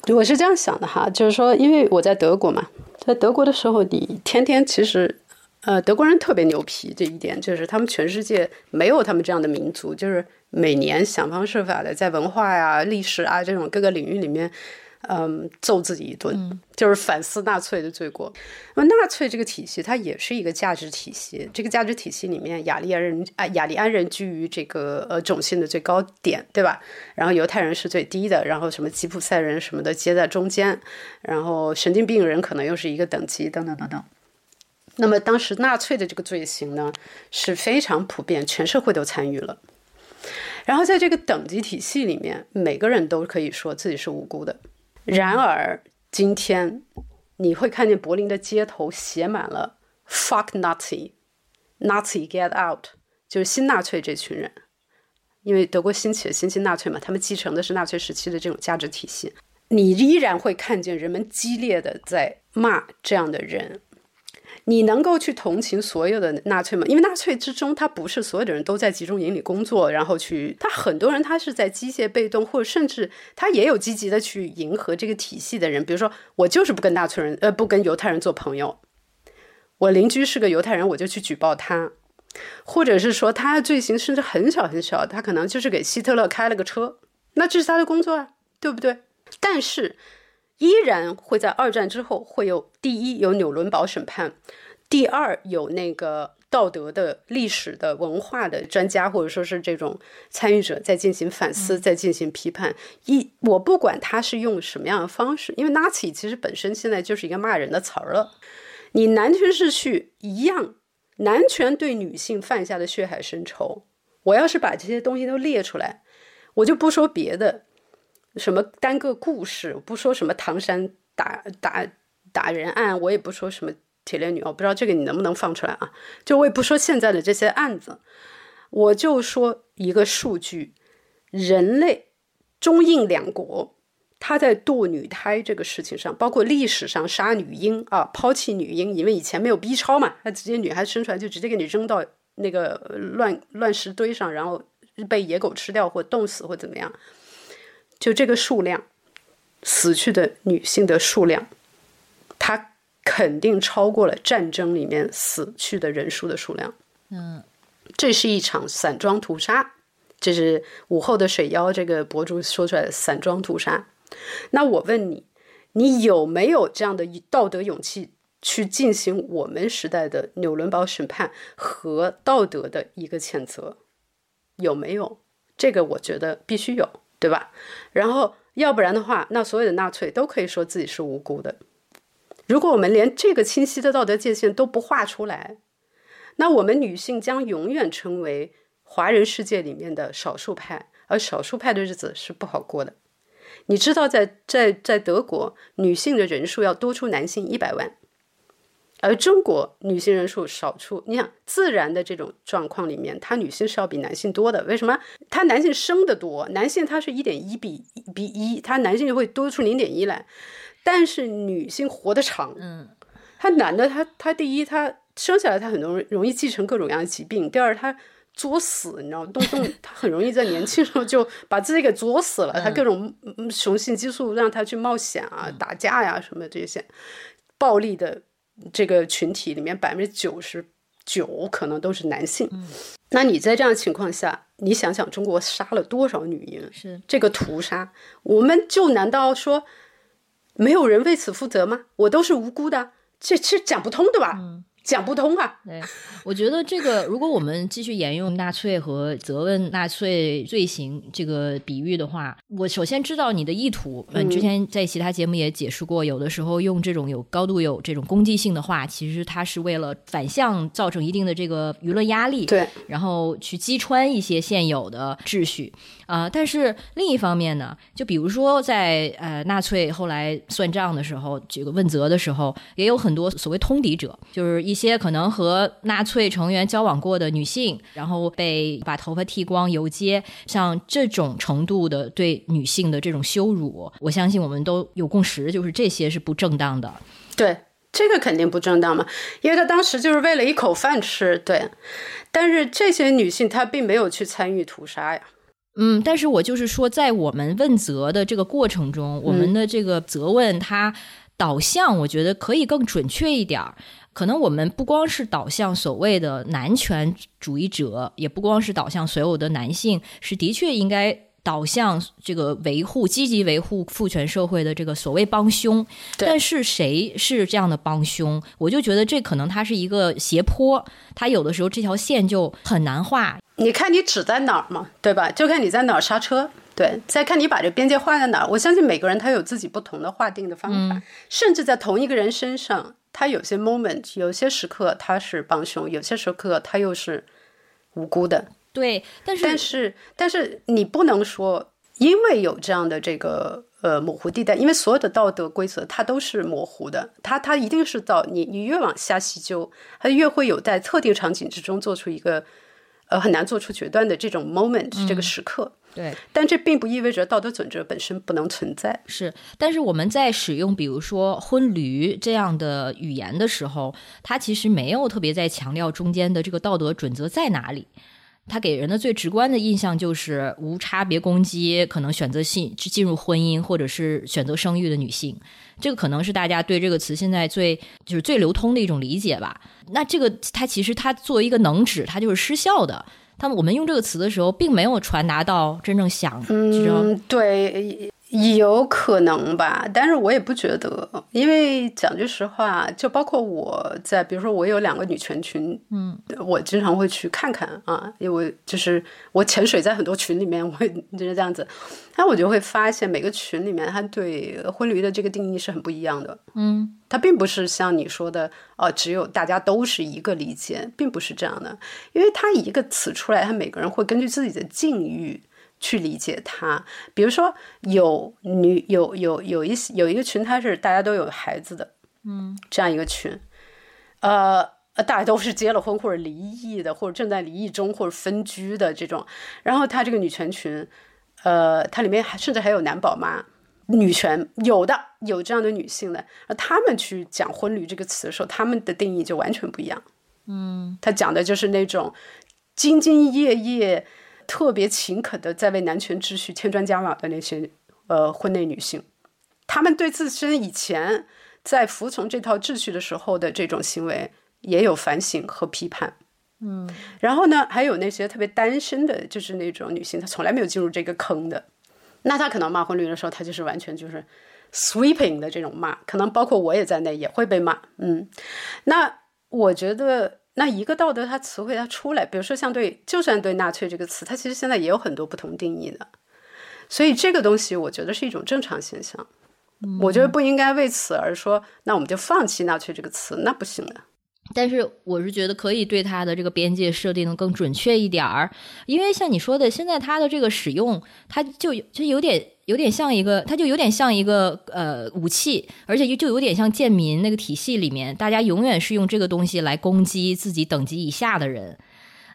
B: 我是这样想的哈，就是说，因为我在德国嘛，在德国的时候，你天天其实。呃，德国人特别牛皮，这一点就是他们全世界没有他们这样的民族，就是每年想方设法的在文化呀、历史啊这种各个领域里面，嗯，揍自己一顿，就是反思纳粹的罪过。那么纳粹这个体系，它也是一个价值体系。这个价值体系里面，雅利安人啊，雅利安人居于这个呃种姓的最高点，对吧？然后犹太人是最低的，然后什么吉普赛人什么的接在中间，然后神经病人可能又是一个等级，等等等等。那么当时纳粹的这个罪行呢是非常普遍，全社会都参与了。然后在这个等级体系里面，每个人都可以说自己是无辜的。然而今天你会看见柏林的街头写满了 “fuck Nazi”，“Nazi get out”，就是新纳粹这群人。因为德国兴起了新兴纳粹嘛，他们继承的是纳粹时期的这种价值体系。你依然会看见人们激烈的在骂这样的人。你能够去同情所有的纳粹吗？因为纳粹之中，他不是所有的人都在集中营里工作，然后去他很多人他是在机械被动，或者甚至他也有积极的去迎合这个体系的人。比如说，我就是不跟纳粹人，呃，不跟犹太人做朋友。我邻居是个犹太人，我就去举报他，或者是说他的罪行甚至很小很小，他可能就是给希特勒开了个车，那这是他的工作啊，对不对？但是。依然会在二战之后会有第一有纽伦堡审判，第二有那个道德的历史的文化的专家或者说是这种参与者在进行反思，在进行批判。一我不管他是用什么样的方式，因为 Nazi 其实本身现在就是一个骂人的词儿了。你男权是去一样，男权对女性犯下的血海深仇，我要是把这些东西都列出来，我就不说别的。什么单个故事，不说什么唐山打打打人案，我也不说什么铁链女，我不知道这个你能不能放出来啊？就我也不说现在的这些案子，我就说一个数据：人类中印两国，他在堕女胎这个事情上，包括历史上杀女婴啊，抛弃女婴，因为以前没有 B 超嘛，他直接女孩生出来就直接给你扔到那个乱乱石堆上，然后被野狗吃掉或冻死或怎么样。就这个数量，死去的女性的数量，它肯定超过了战争里面死去的人数的数量。
A: 嗯，
B: 这是一场散装屠杀，这是午后的水妖这个博主说出来的散装屠杀。那我问你，你有没有这样的道德勇气去进行我们时代的纽伦堡审判和道德的一个谴责？有没有？这个我觉得必须有。对吧？然后，要不然的话，那所有的纳粹都可以说自己是无辜的。如果我们连这个清晰的道德界限都不画出来，那我们女性将永远成为华人世界里面的少数派，而少数派的日子是不好过的。你知道，在在在德国，女性的人数要多出男性一百万。而中国女性人数少出，你想自然的这种状况里面，她女性是要比男性多的。为什么？她男性生的多，男性他是一点一比比一，他男性就会多出零点一来。但是女性活得长，
A: 嗯，
B: 他男的他他第一他生下来他很容容易继承各种各样的疾病，第二他作死，你知道动动 (laughs) 他很容易在年轻时候就把自己给作死了，他各种雄性激素让他去冒险啊、打架呀什么这些暴力的。这个群体里面百分之九十九可能都是男性，那你在这样情况下，你想想中国杀了多少女婴？
A: 是
B: 这个屠杀，我们就难道说没有人为此负责吗？我都是无辜的，这这讲不通对吧？讲不通啊！(laughs)
A: 对，我觉得这个，如果我们继续沿用纳粹和责问纳粹罪行这个比喻的话，我首先知道你的意图。嗯，之前在其他节目也解释过，有的时候用这种有高度有这种攻击性的话，其实它是为了反向造成一定的这个舆论压力，
B: 对，
A: 然后去击穿一些现有的秩序啊。但是另一方面呢，就比如说在呃纳粹后来算账的时候，这个问责的时候，也有很多所谓通敌者，就是一。些可能和纳粹成员交往过的女性，然后被把头发剃光游街，像这种程度的对女性的这种羞辱，我相信我们都有共识，就是这些是不正当的。
B: 对，这个肯定不正当嘛，因为他当时就是为了一口饭吃。对，但是这些女性她并没有去参与屠杀呀。
A: 嗯，但是我就是说，在我们问责的这个过程中，我们的这个责问它导向，我觉得可以更准确一点儿。可能我们不光是导向所谓的男权主义者，也不光是导向所有的男性，是的确应该导向这个维护、积极维护父权社会的这个所谓帮凶。但是谁是这样的帮凶？我就觉得这可能它是一个斜坡，它有的时候这条线就很难画。
B: 你看你指在哪儿嘛，对吧？就看你在哪儿刹车，对，再看你把这边界画在哪儿。我相信每个人他有自己不同的划定的方法，甚至在同一个人身上，他有些 moment，有些时刻他是帮凶，有些时刻他又是无辜的。
A: 对，但是
B: 但是但是你不能说，因为有这样的这个呃模糊地带，因为所有的道德规则它都是模糊的，它它一定是到你你越往下细究，它越会有在特定场景之中做出一个。呃，很难做出决断的这种 moment，这个时刻。
A: 对，
B: 但这并不意味着道德准则本身不能存在。
A: 是，但是我们在使用比如说“婚驴”这样的语言的时候，它其实没有特别在强调中间的这个道德准则在哪里。它给人的最直观的印象就是无差别攻击可能选择性进入婚姻或者是选择生育的女性。这个可能是大家对这个词现在最就是最流通的一种理解吧。那这个它其实它作为一个能指，它就是失效的。他们我们用这个词的时候，并没有传达到真正想。
B: 嗯，对。有可能吧，但是我也不觉得，因为讲句实话，就包括我在，比如说我有两个女权群，
A: 嗯，
B: 我经常会去看看啊，因为就是我潜水在很多群里面，我 (laughs) 就是这样子，那我就会发现每个群里面，他对婚礼的这个定义是很不一样的，
A: 嗯，
B: 它并不是像你说的，哦，只有大家都是一个理解，并不是这样的，因为它一个词出来，他每个人会根据自己的境遇。去理解他，比如说有女有有有一些有一个群，他是大家都有孩子的，
A: 嗯，
B: 这样一个群，呃呃，大家都是结了婚或者离异的，或者正在离异中或者分居的这种。然后他这个女权群，呃，它里面还甚至还有男宝妈，女权有的有这样的女性的，而他们去讲婚礼这个词的时候，他们的定义就完全不一样。
A: 嗯，
B: 他讲的就是那种兢兢业业。特别勤恳的在为男权秩序添砖加瓦的那些呃婚内女性，她们对自身以前在服从这套秩序的时候的这种行为也有反省和批判。
A: 嗯，
B: 然后呢，还有那些特别单身的，就是那种女性，她从来没有进入这个坑的，那她可能骂婚礼的时候，她就是完全就是 sweeping 的这种骂，可能包括我也在内也会被骂。嗯，那我觉得。那一个道德，它词汇它出来，比如说像对，就算对纳粹这个词，它其实现在也有很多不同定义的，所以这个东西我觉得是一种正常现象。我觉得不应该为此而说，那我们就放弃纳粹这个词，那不行的。
A: 但是我是觉得可以对它的这个边界设定的更准确一点儿，因为像你说的，现在它的这个使用，它就就有点。有点像一个，它就有点像一个呃武器，而且就有点像贱民那个体系里面，大家永远是用这个东西来攻击自己等级以下的人。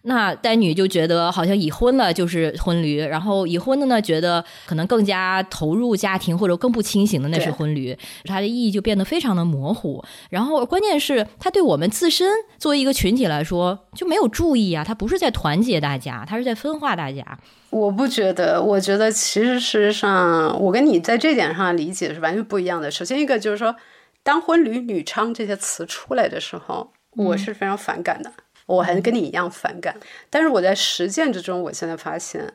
A: 那单女就觉得好像已婚了就是婚驴，然后已婚的呢觉得可能更加投入家庭或者更不清醒的那是婚驴，它的意义就变得非常的模糊。然后关键是它对我们自身作为一个群体来说就没有注意啊，它不是在团结大家，它是在分化大家。
B: 我不觉得，我觉得其实事实上我跟你在这点上理解是完全不一样的。首先一个就是说，当婚驴、女娼这些词出来的时候，我是非常反感的。我还是跟你一样反感，但是我在实践之中，我现在发现，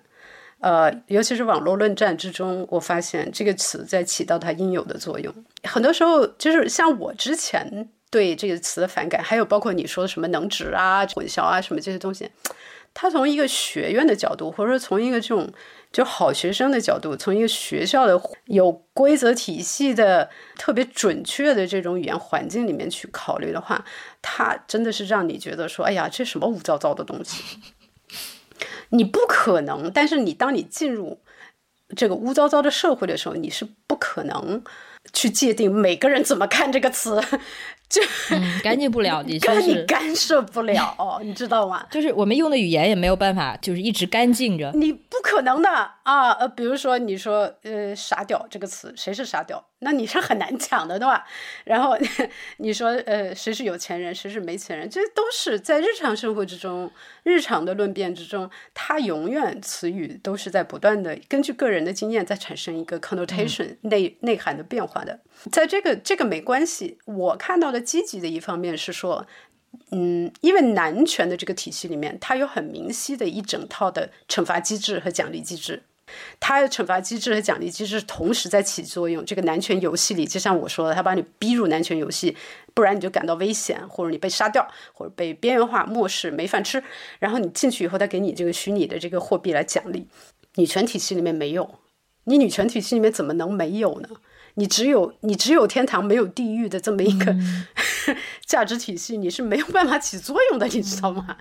B: 呃，尤其是网络论战之中，我发现这个词在起到它应有的作用。很多时候，就是像我之前对这个词的反感，还有包括你说的什么能指啊、混淆啊什么这些东西，它从一个学院的角度，或者说从一个这种。就好学生的角度，从一个学校的有规则体系的、特别准确的这种语言环境里面去考虑的话，它真的是让你觉得说：“哎呀，这什么污糟糟的东西！”你不可能。但是你当你进入这个污糟糟的社会的时候，你是不可能去界定每个人怎么看这个词。就
A: 干净不了，你
B: 干
A: 是
B: 干涉不了，你知道吗？(laughs)
A: 就是我们用的语言也没有办法，就是一直干净着。
B: 你不可能的啊！呃，比如说你说呃“傻屌”这个词，谁是傻屌？那你是很难讲的，对吧？然后 (laughs) 你说呃谁是有钱人，谁是没钱人，这都是在日常生活之中、日常的论辩之中，它永远词语都是在不断的根据个人的经验在产生一个 connotation 内内涵的变化的。在这个这个没关系，我看到的积极的一方面是说，嗯，因为男权的这个体系里面，它有很明晰的一整套的惩罚机制和奖励机制，它的惩罚机制和奖励机制同时在起作用。这个男权游戏里，就像我说的，他把你逼入男权游戏，不然你就感到危险，或者你被杀掉，或者被边缘化、漠视、没饭吃。然后你进去以后，他给你这个虚拟的这个货币来奖励。女权体系里面没有，你女权体系里面怎么能没有呢？你只有你只有天堂没有地狱的这么一个 (laughs) 价值体系，你是没有办法起作用的，你知道吗？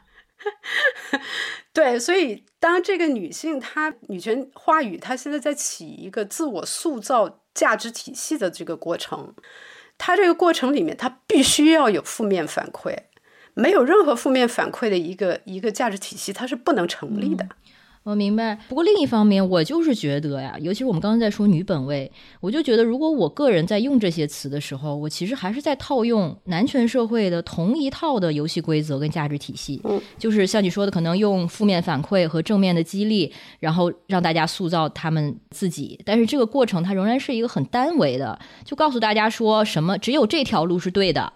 B: (laughs) 对，所以当这个女性她女权话语，她现在在起一个自我塑造价值体系的这个过程，她这个过程里面，她必须要有负面反馈，没有任何负面反馈的一个一个价值体系，它是不能成立的。
A: 我明白，不过另一方面，我就是觉得呀，尤其是我们刚刚在说女本位，我就觉得，如果我个人在用这些词的时候，我其实还是在套用男权社会的同一套的游戏规则跟价值体系。
B: 嗯，
A: 就是像你说的，可能用负面反馈和正面的激励，然后让大家塑造他们自己，但是这个过程它仍然是一个很单维的，就告诉大家说什么只有这条路是对的。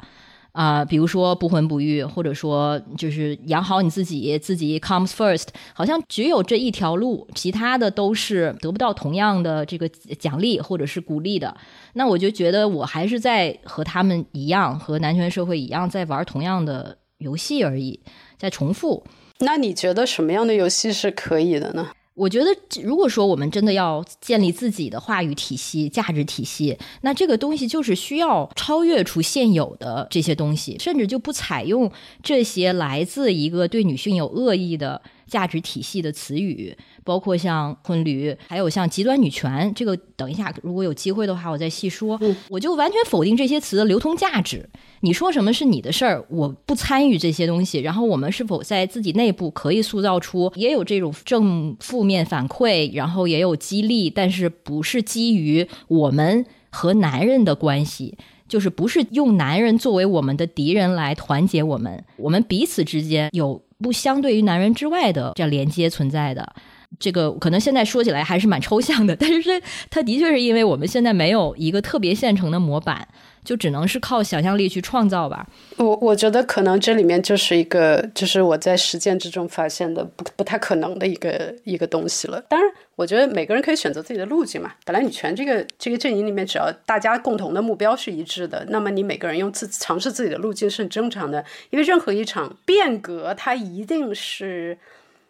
A: 啊，比如说不婚不育，或者说就是养好你自己，自己 comes first，好像只有这一条路，其他的都是得不到同样的这个奖励或者是鼓励的。那我就觉得我还是在和他们一样，和男权社会一样，在玩同样的游戏而已，在重复。
B: 那你觉得什么样的游戏是可以的呢？
A: 我觉得，如果说我们真的要建立自己的话语体系、价值体系，那这个东西就是需要超越出现有的这些东西，甚至就不采用这些来自一个对女性有恶意的。价值体系的词语，包括像婚驴，还有像极端女权，这个等一下如果有机会的话，我再细说。我就完全否定这些词的流通价值。你说什么是你的事儿，我不参与这些东西。然后我们是否在自己内部可以塑造出也有这种正负面反馈，然后也有激励，但是不是基于我们和男人的关系，就是不是用男人作为我们的敌人来团结我们，我们彼此之间有。不相对于男人之外的这样连接存在的，这个可能现在说起来还是蛮抽象的，但是它的确是因为我们现在没有一个特别现成的模板，就只能是靠想象力去创造吧。
B: 我我觉得可能这里面就是一个，就是我在实践之中发现的不不太可能的一个一个东西了。当然。我觉得每个人可以选择自己的路径嘛。本来女权这个这个阵营里面，只要大家共同的目标是一致的，那么你每个人用自尝试自己的路径是很正常的。因为任何一场变革，它一定是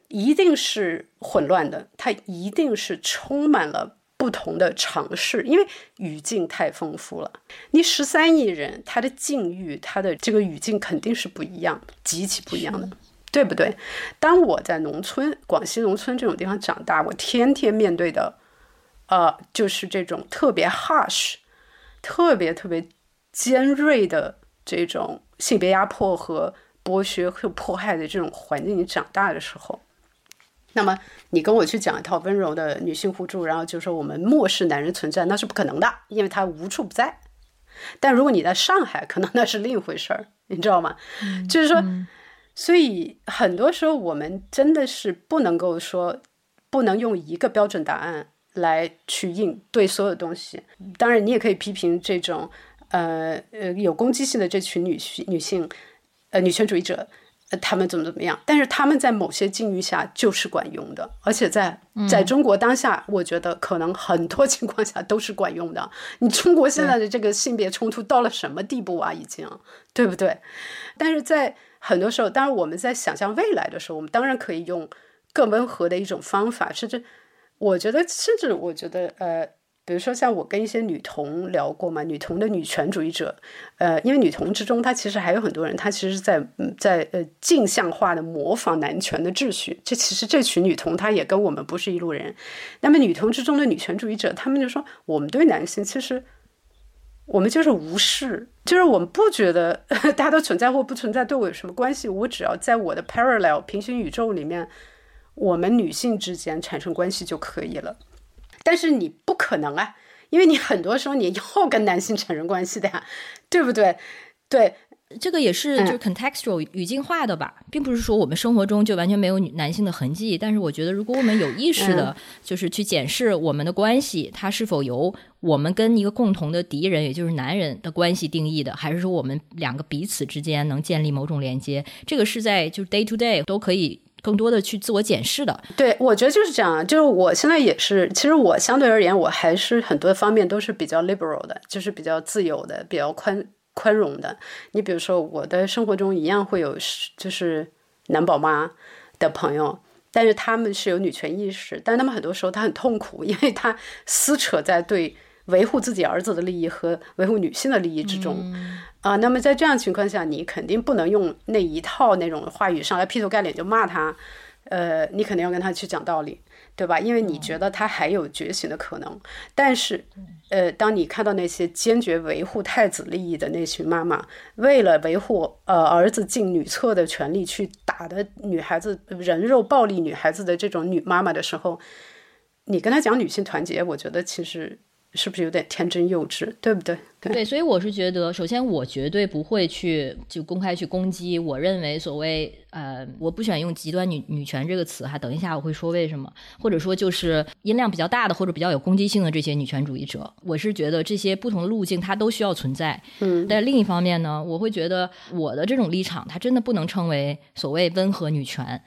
B: 一定是混乱的，它一定是充满了不同的尝试，因为语境太丰富了。你十三亿人，他的境遇，他的这个语境肯定是不一样，极其不一样的。对不对？当我在农村，广西农村这种地方长大，我天天面对的，呃，就是这种特别 harsh、特别特别尖锐的这种性别压迫和剥削和迫害的这种环境。你长大的时候，那么你跟我去讲一套温柔的女性互助，然后就说我们漠视男人存在，那是不可能的，因为他无处不在。但如果你在上海，可能那是另一回事儿，你知道吗？就是说。所以很多时候，我们真的是不能够说，不能用一个标准答案来去应对所有东西。当然，你也可以批评这种呃呃有攻击性的这群女性女性，呃女权主义者，呃他们怎么怎么样。但是他们在某些境遇下就是管用的，而且在在中国当下，我觉得可能很多情况下都是管用的。你中国现在的这个性别冲突到了什么地步啊？已经对不对？但是在很多时候，当然我们在想象未来的时候，我们当然可以用更温和的一种方法。甚至，我觉得，甚至我觉得，呃，比如说像我跟一些女同聊过嘛，女同的女权主义者，呃，因为女同之中，她其实还有很多人，她其实是在在呃镜像化的模仿男权的秩序。这其实这群女同，她也跟我们不是一路人。那么女同之中的女权主义者，他们就说，我们对男性其实。我们就是无视，就是我们不觉得 (laughs) 大家都存在或不存在对我有什么关系。我只要在我的 parallel 平行宇宙里面，我们女性之间产生关系就可以了。但是你不可能啊，因为你很多时候你要 (laughs) 跟男性产生关系的呀，对不对？对。
A: 这个也是就是 contextual 语境化的吧，并不是说我们生活中就完全没有女男性的痕迹。但是我觉得，如果我们有意识的，就是去检视我们的关系，它是否由我们跟一个共同的敌人，也就是男人的关系定义的，还是说我们两个彼此之间能建立某种连接？这个是在就是 day to day 都可以更多的去自我检视的。
B: 对，我觉得就是这样。就是我现在也是，其实我相对而言，我还是很多方面都是比较 liberal 的，就是比较自由的，比较宽。宽容的，你比如说，我的生活中一样会有就是男宝妈的朋友，但是他们是有女权意识，但他们很多时候他很痛苦，因为他撕扯在对维护自己儿子的利益和维护女性的利益之中啊。那么在这样情况下，你肯定不能用那一套那种话语上来劈头盖脸就骂他，呃，你肯定要跟他去讲道理。对吧？因为你觉得他还有觉醒的可能，但是，呃，当你看到那些坚决维护太子利益的那群妈妈，为了维护呃儿子进女厕的权利去打的女孩子、人肉暴力女孩子的这种女妈妈的时候，你跟他讲女性团结，我觉得其实。是不是有点天真幼稚，对不对？
A: 对，所以我是觉得，首先我绝对不会去就公开去攻击。我认为所谓呃，我不喜欢用极端女女权这个词哈。等一下我会说为什么，或者说就是音量比较大的或者比较有攻击性的这些女权主义者，我是觉得这些不同的路径它都需要存在。
B: 嗯，
A: 但另一方面呢，我会觉得我的这种立场，它真的不能称为所谓温和女权。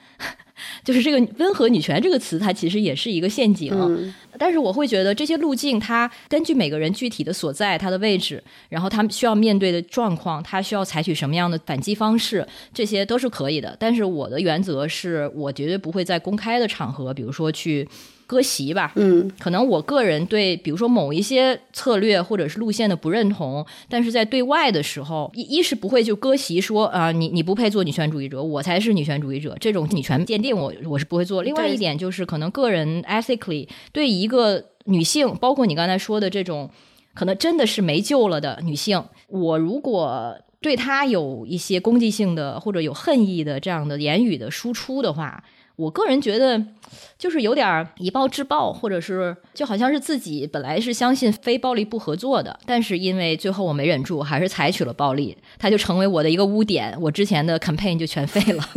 A: (laughs) 就是这个“温和女权”这个词，它其实也是一个陷阱。但是我会觉得这些路径，它根据每个人具体的所在、它的位置，然后他们需要面对的状况，他需要采取什么样的反击方式，这些都是可以的。但是我的原则是我绝对不会在公开的场合，比如说去。割席吧，
B: 嗯，
A: 可能我个人对，比如说某一些策略或者是路线的不认同，但是在对外的时候，一一是不会就割席说啊，你你不配做女权主义者，我才是女权主义者，这种女权鉴定我我是不会做。另外一点就是，可能个人 ethically 对一个女性，包括你刚才说的这种，可能真的是没救了的女性，我如果对她有一些攻击性的或者有恨意的这样的言语的输出的话。我个人觉得，就是有点以暴制暴，或者是就好像是自己本来是相信非暴力不合作的，但是因为最后我没忍住，还是采取了暴力，它就成为我的一个污点，我之前的 campaign 就全废了。(laughs)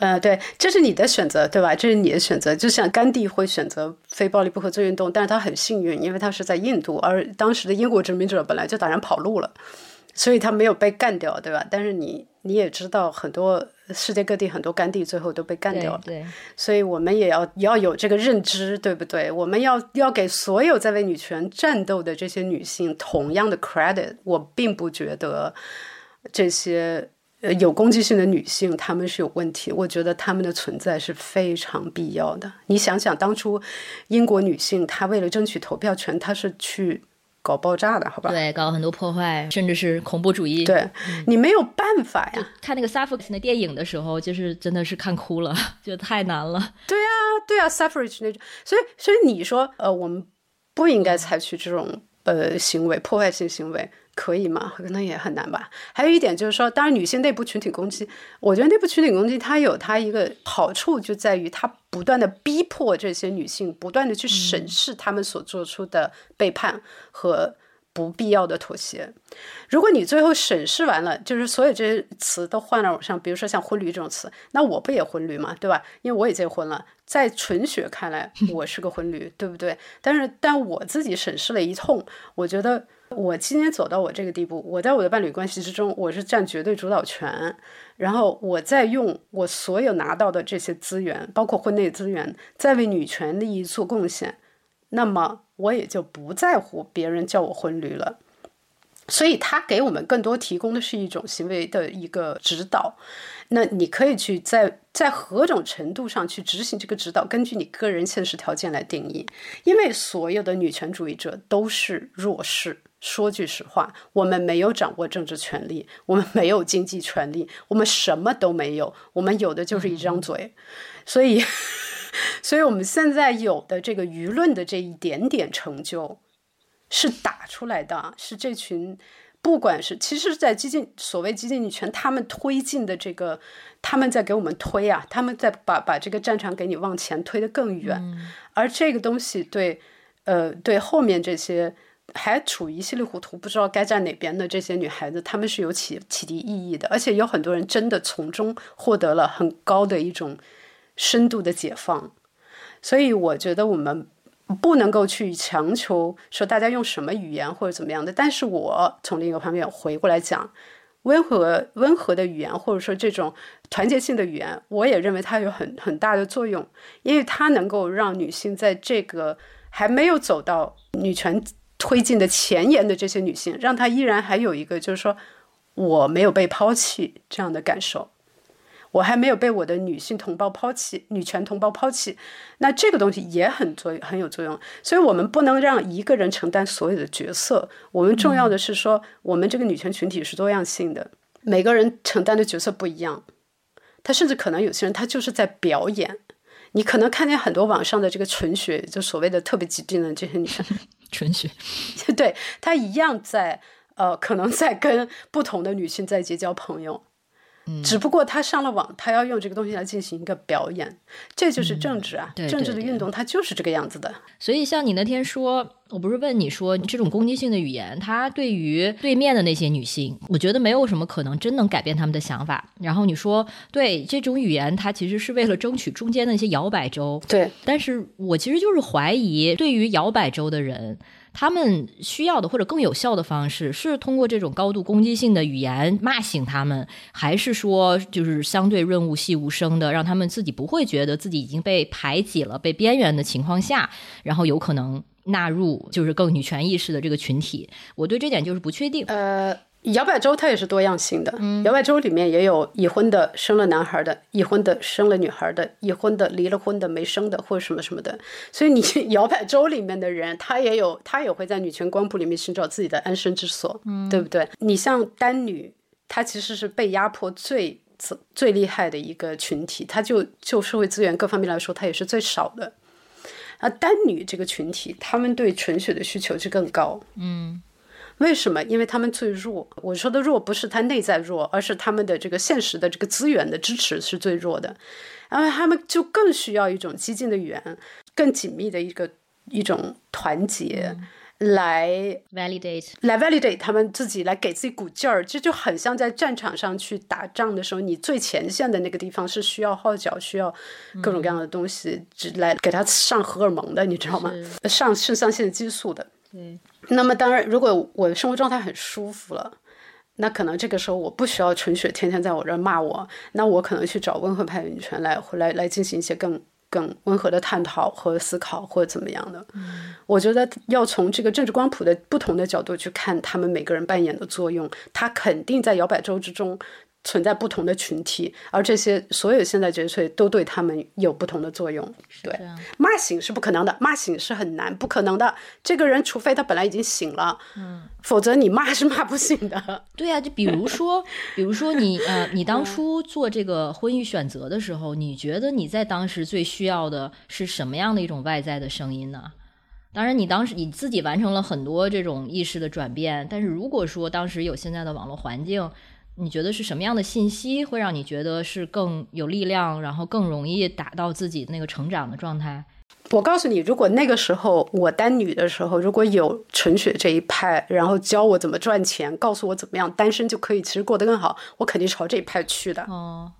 B: 呃，对，这是你的选择，对吧？这是你的选择。就像甘地会选择非暴力不合作运动，但是他很幸运，因为他是在印度，而当时的英国殖民者本来就打算跑路了。所以他没有被干掉，对吧？但是你你也知道，很多世界各地很多甘地最后都被干掉了。
A: 对，
B: 所以我们也要要有这个认知，对不对？我们要要给所有在为女权战斗的这些女性同样的 credit。我并不觉得这些呃有攻击性的女性她们是有问题，我觉得她们的存在是非常必要的。你想想，当初英国女性她为了争取投票权，她是去。搞爆炸的好吧？
A: 对，搞很多破坏，甚至是恐怖主义。
B: 对你没有办法呀。
A: 看那个 suffrage 的电影的时候，就是真的是看哭了，(laughs) 就太难了。
B: 对啊，对啊，suffrage 那种，所以，所以你说，呃，我们不应该采取这种呃行为，破坏性行为。可以吗？可能也很难吧。还有一点就是说，当然女性内部群体攻击，我觉得内部群体攻击它有它一个好处，就在于它不断的逼迫这些女性，不断的去审视她们所做出的背叛和不必要的妥协。如果你最后审视完了，就是所有这些词都换了像，比如说像婚驴这种词，那我不也婚驴嘛，对吧？因为我也结婚了，在纯血看来，(laughs) 我是个婚驴，对不对？但是，但我自己审视了一通，我觉得。我今天走到我这个地步，我在我的伴侣关系之中，我是占绝对主导权。然后我在用我所有拿到的这些资源，包括婚内资源，在为女权利益做贡献。那么我也就不在乎别人叫我婚驴了。所以他给我们更多提供的是一种行为的一个指导。那你可以去在在何种程度上去执行这个指导，根据你个人现实条件来定义。因为所有的女权主义者都是弱势。说句实话，我们没有掌握政治权利，我们没有经济权利，我们什么都没有，我们有的就是一张嘴。所以，(laughs) 所以我们现在有的这个舆论的这一点点成就，是打出来的，是这群。不管是，其实，在激进所谓激进女权，他们推进的这个，他们在给我们推啊，他们在把把这个战场给你往前推得更远，而这个东西对，呃，对后面这些还处于稀里糊涂不知道该站哪边的这些女孩子，她们是有启启迪意义的，而且有很多人真的从中获得了很高的一种深度的解放，所以我觉得我们。不能够去强求说大家用什么语言或者怎么样的，但是我从另一个方面回过来讲，温和温和的语言或者说这种团结性的语言，我也认为它有很很大的作用，因为它能够让女性在这个还没有走到女权推进的前沿的这些女性，让她依然还有一个就是说我没有被抛弃这样的感受。我还没有被我的女性同胞抛弃，女权同胞抛弃，那这个东西也很作很有作用。所以，我们不能让一个人承担所有的角色。我们重要的是说，我们这个女权群体是多样性的，每个人承担的角色不一样。他甚至可能有些人他就是在表演。你可能看见很多网上的这个纯血，就所谓的特别极端的这些女生，
A: 纯血，(laughs)
B: 对他一样在呃，可能在跟不同的女性在结交朋友。只不过他上了网，他要用这个东西来进行一个表演，这就是政治啊！对政治的运动它就是这个样子的。
A: 所以像你那天说，我不是问你说这种攻击性的语言，它对于对面的那些女性，我觉得没有什么可能真能改变他们的想法。然后你说，对这种语言，它其实是为了争取中间的那些摇摆州。
B: 对，
A: 但是我其实就是怀疑，对于摇摆州的人。他们需要的或者更有效的方式是通过这种高度攻击性的语言骂醒他们，还是说就是相对润物细无声的，让他们自己不会觉得自己已经被排挤了、被边缘的情况下，然后有可能纳入就是更女权意识的这个群体？我对这点就是不确定。
B: 摇摆州它也是多样性的，摇摆州里面也有已婚的生了男孩的，已婚的生了女孩的，已婚的离了婚的没生的，或者什么什么的。所以你 (laughs) 摇摆州里面的人，他也有，他也会在女权光谱里面寻找自己的安身之所，对不对？你像单女，她其实是被压迫最最厉害的一个群体，她就就社会资源各方面来说，她也是最少的。啊，单女这个群体，他们对纯血的需求就更高，
A: 嗯。
B: 为什么？因为他们最弱。我说的弱不是他内在弱，而是他们的这个现实的这个资源的支持是最弱的，然后他们就更需要一种激进的语言，更紧密的一个一种团结，来
A: validate，
B: 来 validate 他们自己，来给自己鼓劲儿。这就很像在战场上去打仗的时候，你最前线的那个地方是需要号角，需要各种各样的东西，只来给他上荷尔蒙的，你知道吗？上肾上腺激素的。
A: 对。
B: 那么当然，如果我的生活状态很舒服了，那可能这个时候我不需要陈雪天天在我这儿骂我，那我可能去找温和派女权来来来进行一些更更温和的探讨和思考，或者怎么样的。我觉得要从这个政治光谱的不同的角度去看他们每个人扮演的作用，他肯定在摇摆州之中。存在不同的群体，而这些所有现在这些都对他们有不同的作用。对，骂醒是不可能的，骂醒是很难，不可能的。这个人除非他本来已经醒了，嗯，否则你骂是骂不醒的。
A: 对啊，就比如说，(laughs) 比如说你呃，你当初做这个婚育选择的时候，你觉得你在当时最需要的是什么样的一种外在的声音呢？当然，你当时你自己完成了很多这种意识的转变，但是如果说当时有现在的网络环境。你觉得是什么样的信息会让你觉得是更有力量，然后更容易达到自己那个成长的状态？
B: 我告诉你，如果那个时候我单女的时候，如果有陈雪这一派，然后教我怎么赚钱，告诉我怎么样单身就可以其实过得更好，我肯定朝这一派去的。
A: 哦，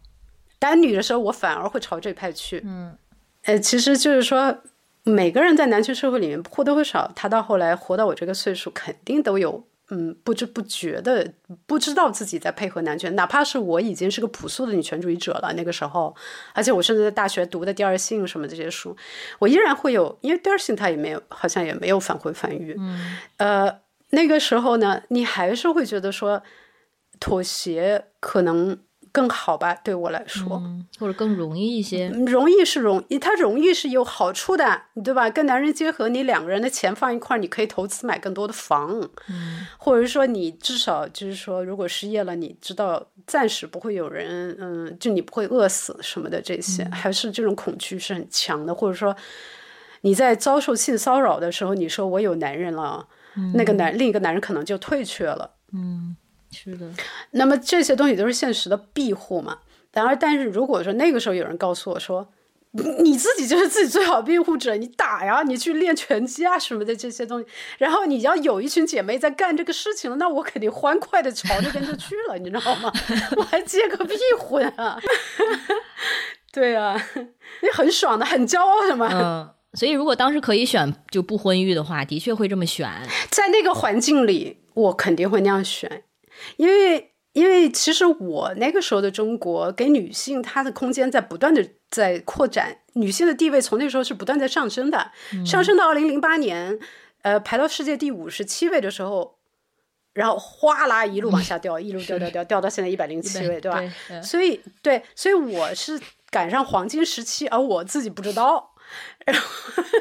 B: 单女的时候，我反而会朝这派去。
A: 嗯，
B: 呃，其实就是说，每个人在男权社会里面或多或少，他到后来活到我这个岁数，肯定都有。嗯，不知不觉的，不知道自己在配合男权，哪怕是我已经是个朴素的女权主义者了。那个时候，而且我甚至在大学读的《第二性》什么这些书，我依然会有，因为《第二性》它也没有，好像也没有反婚反育。
A: 嗯，
B: 呃，那个时候呢，你还是会觉得说，妥协可能。更好吧，对我来说，
A: 或者更容易一些。
B: 容易是容易，它容易是有好处的，对吧？跟男人结合，你两个人的钱放一块儿，你可以投资买更多的房，嗯或者是说你至少就是说，如果失业了，你知道暂时不会有人，嗯，就你不会饿死什么的，这些还是这种恐惧是很强的。或者说你在遭受性骚扰的时候，你说我有男人了。那个男另一个男人可能就退却了。
A: 嗯，是的。
B: 那么这些东西都是现实的庇护嘛。然而，但是如果说那个时候有人告诉我说，你自己就是自己最好的庇护者，你打呀，你去练拳击啊什么的这些东西，然后你要有一群姐妹在干这个事情，那我肯定欢快的朝那边就去了，你知道吗？(laughs) 我还结个屁婚啊！(laughs) 对啊，你很爽的，很骄傲的嘛。
A: 嗯，所以如果当时可以选就不婚育的话，的确会这么选。
B: 在那个环境里，我肯定会那样选，因为。因为其实我那个时候的中国，给女性她的空间在不断的在扩展，女性的地位从那时候是不断在上升的，上升到二零零八年，呃，排到世界第五十七位的时候，然后哗啦一路往下掉，一路掉 (laughs) 掉掉掉到现在一百零七位，对吧？所以对，所以我是赶上黄金时期，而我自己不知道。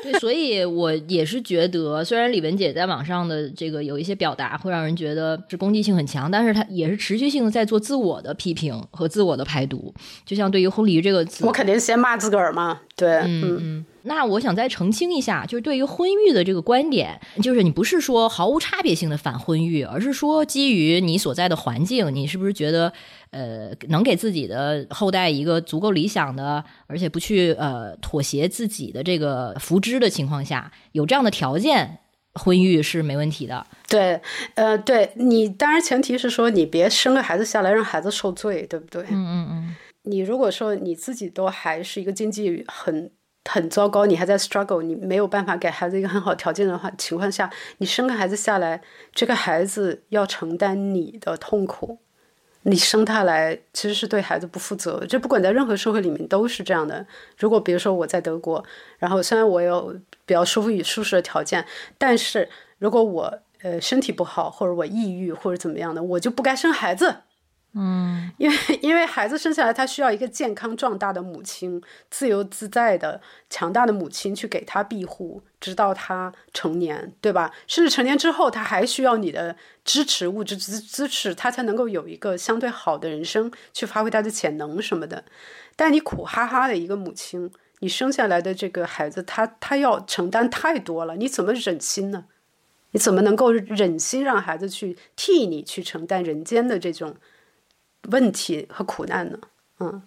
A: 对，所以我也是觉得，虽然李文姐在网上的这个有一些表达会让人觉得是攻击性很强，但是她也是持续性的在做自我的批评和自我的排毒。就像对于“婚礼”这个词，
B: 我肯定先骂自个儿嘛。对，
A: 嗯嗯。那我想再澄清一下，就是对于婚育的这个观点，就是你不是说毫无差别性的反婚育，而是说基于你所在的环境，你是不是觉得？呃，能给自己的后代一个足够理想的，而且不去呃妥协自己的这个福祉的情况下，有这样的条件，婚育是没问题的。
B: 对，呃，对你当然前提是说你别生个孩子下来让孩子受罪，对不对？
A: 嗯嗯嗯。
B: 你如果说你自己都还是一个经济很很糟糕，你还在 struggle，你没有办法给孩子一个很好条件的话情况下，你生个孩子下来，这个孩子要承担你的痛苦。你生他来其实是对孩子不负责，这不管在任何社会里面都是这样的。如果比如说我在德国，然后虽然我有比较舒服与舒适的条件，但是如果我呃身体不好，或者我抑郁或者怎么样的，我就不该生孩子。
A: 嗯，
B: 因为因为孩子生下来，他需要一个健康壮大的母亲，自由自在的强大的母亲去给他庇护，直到他成年，对吧？甚至成年之后，他还需要你的支持，物质支支持，他才能够有一个相对好的人生，去发挥他的潜能什么的。但你苦哈哈的一个母亲，你生下来的这个孩子，他他要承担太多了，你怎么忍心呢？你怎么能够忍心让孩子去替你去承担人间的这种？问题和苦难呢？嗯，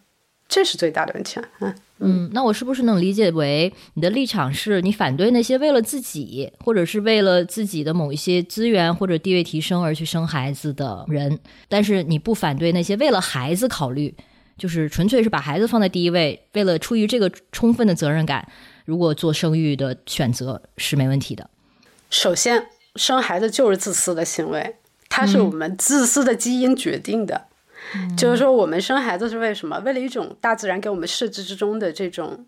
B: 这是最大的问题。嗯
A: 嗯，那我是不是能理解为你的立场是你反对那些为了自己或者是为了自己的某一些资源或者地位提升而去生孩子的人？但是你不反对那些为了孩子考虑，就是纯粹是把孩子放在第一位，为了出于这个充分的责任感，如果做生育的选择是没问题的。
B: 首先，生孩子就是自私的行为，它是我们自私的基因决定的。就是说，我们生孩子是为什么？为了一种大自然给我们设置之中的这种。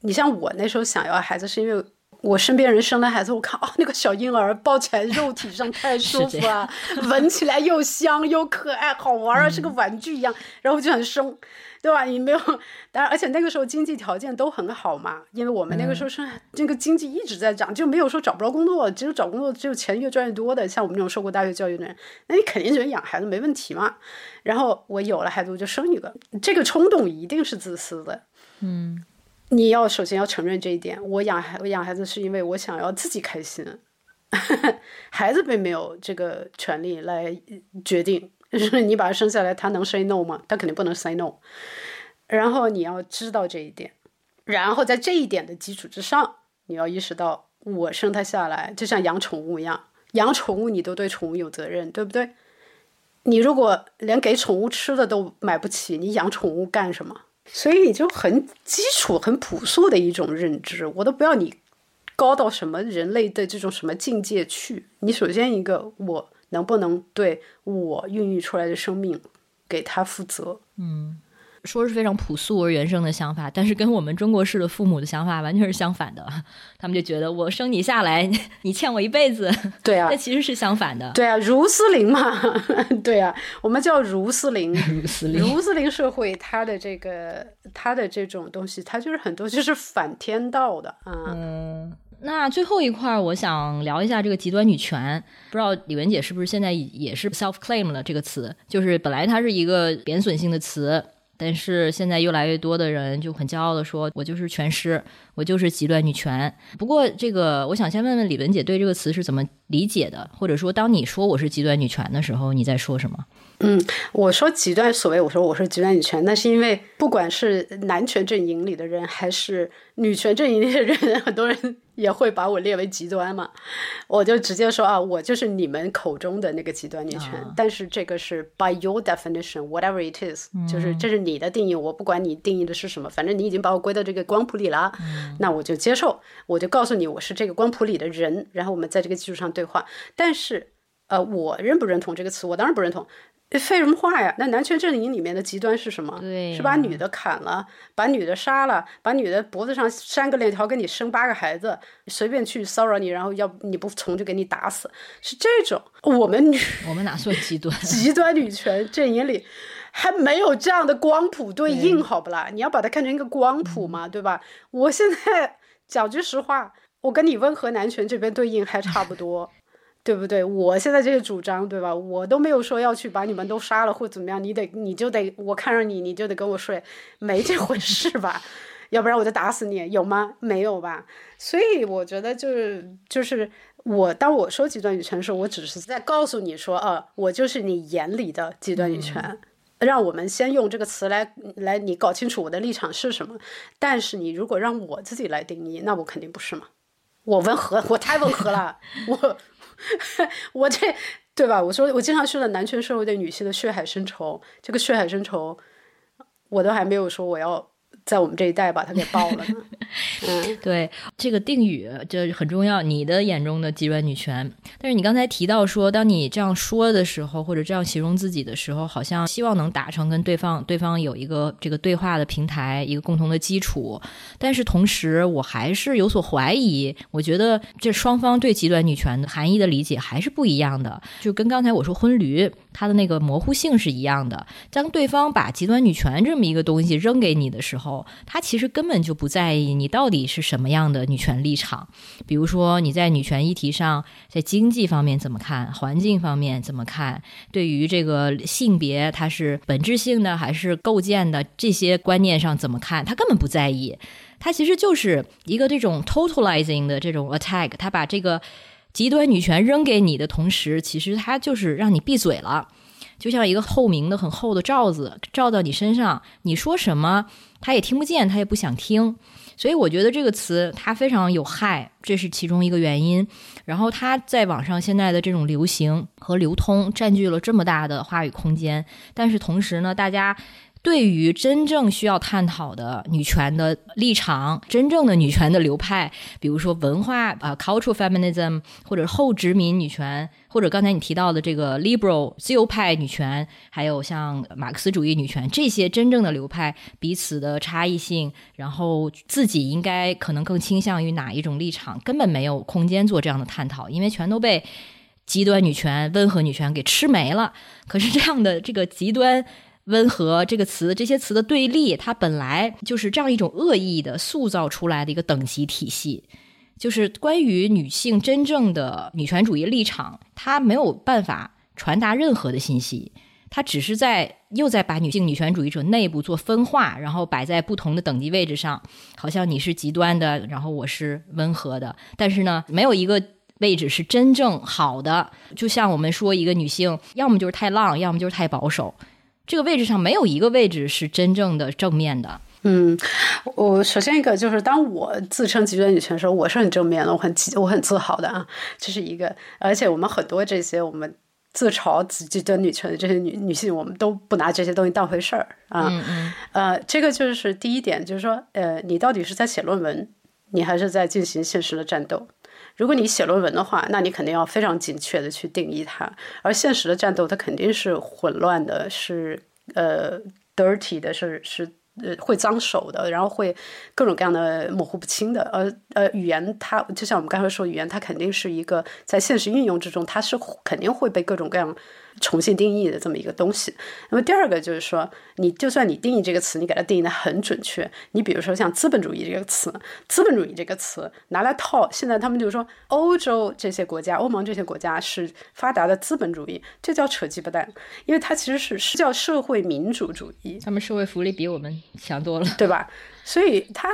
B: 你像我那时候想要孩子，是因为我身边人生了孩子，我看哦，那个小婴儿抱起来，肉体上太舒服啊，(laughs) (laughs) 闻起来又香又可爱，好玩啊，是个玩具一样，然后我就想生。对吧？你没有，当然，而且那个时候经济条件都很好嘛，因为我们那个时候是这个经济一直在涨，就没有说找不着工作，只有找工作只有钱越赚越多的。像我们这种受过大学教育的人，那你肯定觉得养孩子没问题嘛。然后我有了孩子，我就生一个，这个冲动一定是自私的。
A: 嗯，
B: 你要首先要承认这一点。我养孩，我养孩子是因为我想要自己开心，(laughs) 孩子并没有这个权利来决定。就是你把他生下来，他能 say no 吗？他肯定不能 say no。然后你要知道这一点，然后在这一点的基础之上，你要意识到，我生他下来就像养宠物一样，养宠物你都对宠物有责任，对不对？你如果连给宠物吃的都买不起，你养宠物干什么？所以就很基础、很朴素的一种认知，我都不要你高到什么人类的这种什么境界去。你首先一个我。能不能对我孕育出来的生命给他负责？
A: 嗯，说是非常朴素而原生的想法，但是跟我们中国式的父母的想法完全是相反的。他们就觉得我生你下来，(laughs) 你欠我一辈子。(laughs)
B: 对啊，
A: 那其实是相反的。
B: 对啊，如斯林嘛。(laughs) 对啊，我们叫如斯林。
A: 如斯林。
B: 如斯林社会，它的这个，它的这种东西，它就是很多就是反天道的
A: 啊。嗯。那最后一块，我想聊一下这个极端女权。不知道李文姐是不是现在也是 self claim 了这个词？就是本来它是一个贬损性的词，但是现在越来越多的人就很骄傲的说，我就是全师，我就是极端女权。不过这个，我想先问问李文姐对这个词是怎么理解的，或者说当你说我是极端女权的时候，你在说什么？
B: 嗯，我说极端，所谓我说我是极端女权，那是因为不管是男权阵营里的人，还是女权阵营里的人，(laughs) 很多人也会把我列为极端嘛。我就直接说啊，我就是你们口中的那个极端女权。但是这个是 by your definition，whatever it is，就是这是你的定义，我不管你定义的是什么，反正你已经把我归到这个光谱里了，那我就接受，我就告诉你我是这个光谱里的人，然后我们在这个基础上对话。但是，呃，我认不认同这个词？我当然不认同。废什么话呀？那男权阵营里面的极端是什么？
A: 对，
B: 是把女的砍了，把女的杀了，把女的脖子上拴个链条，给你生八个孩子，随便去骚扰你，然后要你不从就给你打死，是这种。我们女，(laughs)
A: 我们哪算极端？(laughs)
B: 极端女权阵营里还没有这样的光谱对应，好不啦？你要把它看成一个光谱嘛，对吧？我现在讲句实话，我跟你温和男权这边对应还差不多。对不对？我现在这些主张，对吧？我都没有说要去把你们都杀了或怎么样，你得你就得我看上你，你就得跟我睡，没这回事吧？(laughs) 要不然我就打死你，有吗？没有吧？所以我觉得就是就是我当我说极端女权的时候，我只是在告诉你说，呃，我就是你眼里的极端女权。让我们先用这个词来来，你搞清楚我的立场是什么。但是你如果让我自己来定义，那我肯定不是嘛。我温和，我太温和了，(laughs) 我。(laughs) 我这对吧？我说我经常说的男权社会对女性的血海深仇，这个血海深仇，我都还没有说我要。在我们这一代把它给爆了。(laughs) 嗯，
A: 对，这个定语这很重要。你的眼中的极端女权，但是你刚才提到说，当你这样说的时候，或者这样形容自己的时候，好像希望能达成跟对方对方有一个这个对话的平台，一个共同的基础。但是同时，我还是有所怀疑。我觉得这双方对极端女权的含义的理解还是不一样的，就跟刚才我说婚驴它的那个模糊性是一样的。当对方把极端女权这么一个东西扔给你的时候，他其实根本就不在意你到底是什么样的女权立场，比如说你在女权议题上，在经济方面怎么看，环境方面怎么看，对于这个性别它是本质性的还是构建的这些观念上怎么看，他根本不在意，他其实就是一个这种 totalizing 的这种 attack，他把这个极端女权扔给你的同时，其实他就是让你闭嘴了。就像一个透明的、很厚的罩子罩到你身上，你说什么他也听不见，他也不想听。所以我觉得这个词它非常有害，这是其中一个原因。然后它在网上现在的这种流行和流通占据了这么大的话语空间，但是同时呢，大家。对于真正需要探讨的女权的立场，真正的女权的流派，比如说文化啊，cultural feminism，或者后殖民女权，或者刚才你提到的这个 liberal 自由派女权，还有像马克思主义女权这些真正的流派彼此的差异性，然后自己应该可能更倾向于哪一种立场，根本没有空间做这样的探讨，因为全都被极端女权、温和女权给吃没了。可是这样的这个极端。温和这个词，这些词的对立，它本来就是这样一种恶意的塑造出来的一个等级体系，就是关于女性真正的女权主义立场，它没有办法传达任何的信息，它只是在又在把女性女权主义者内部做分化，然后摆在不同的等级位置上，好像你是极端的，然后我是温和的，但是呢，没有一个位置是真正好的，就像我们说一个女性，要么就是太浪，要么就是太保守。这个位置上没有一个位置是真正的正面的。
B: 嗯，我首先一个就是，当我自称极端女权的时候，我是很正面的，我很我很自豪的啊，这是一个。而且我们很多这些我们自嘲极端女权的这些女女性，我们都不拿这些东西当回事儿啊。
A: 嗯嗯。
B: 呃，这个就是第一点，就是说，呃，你到底是在写论文，你还是在进行现实的战斗？如果你写论文的话，那你肯定要非常精确的去定义它。而现实的战斗，它肯定是混乱的，是呃 dirty 的，是是呃会脏手的，然后会各种各样的模糊不清的。而呃语言，它就像我们刚才说，语言它肯定是一个在现实运用之中，它是肯定会被各种各样重新定义的这么一个东西。那么第二个就是说，你就算你定义这个词，你给它定义的很准确。你比如说像资本主义这个词，资本主义这个词拿来套，现在他们就说欧洲这些国家、欧盟这些国家是发达的资本主义，这叫扯鸡巴蛋，因为它其实是是叫社会民主主义。
A: 他们社会福利比我们强多了，
B: 对吧？所以它。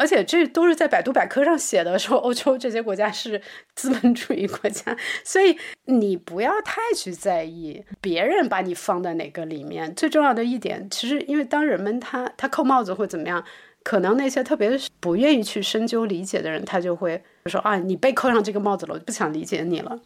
B: 而且这都是在百度百科上写的，说 (laughs) 欧洲这些国家是资本主义国家，(laughs) 所以你不要太去在意别人把你放在哪个里面。最重要的一点，其实因为当人们他他扣帽子或怎么样，可能那些特别不愿意去深究理解的人，他就会说啊，你被扣上这个帽子了，我就不想理解你了。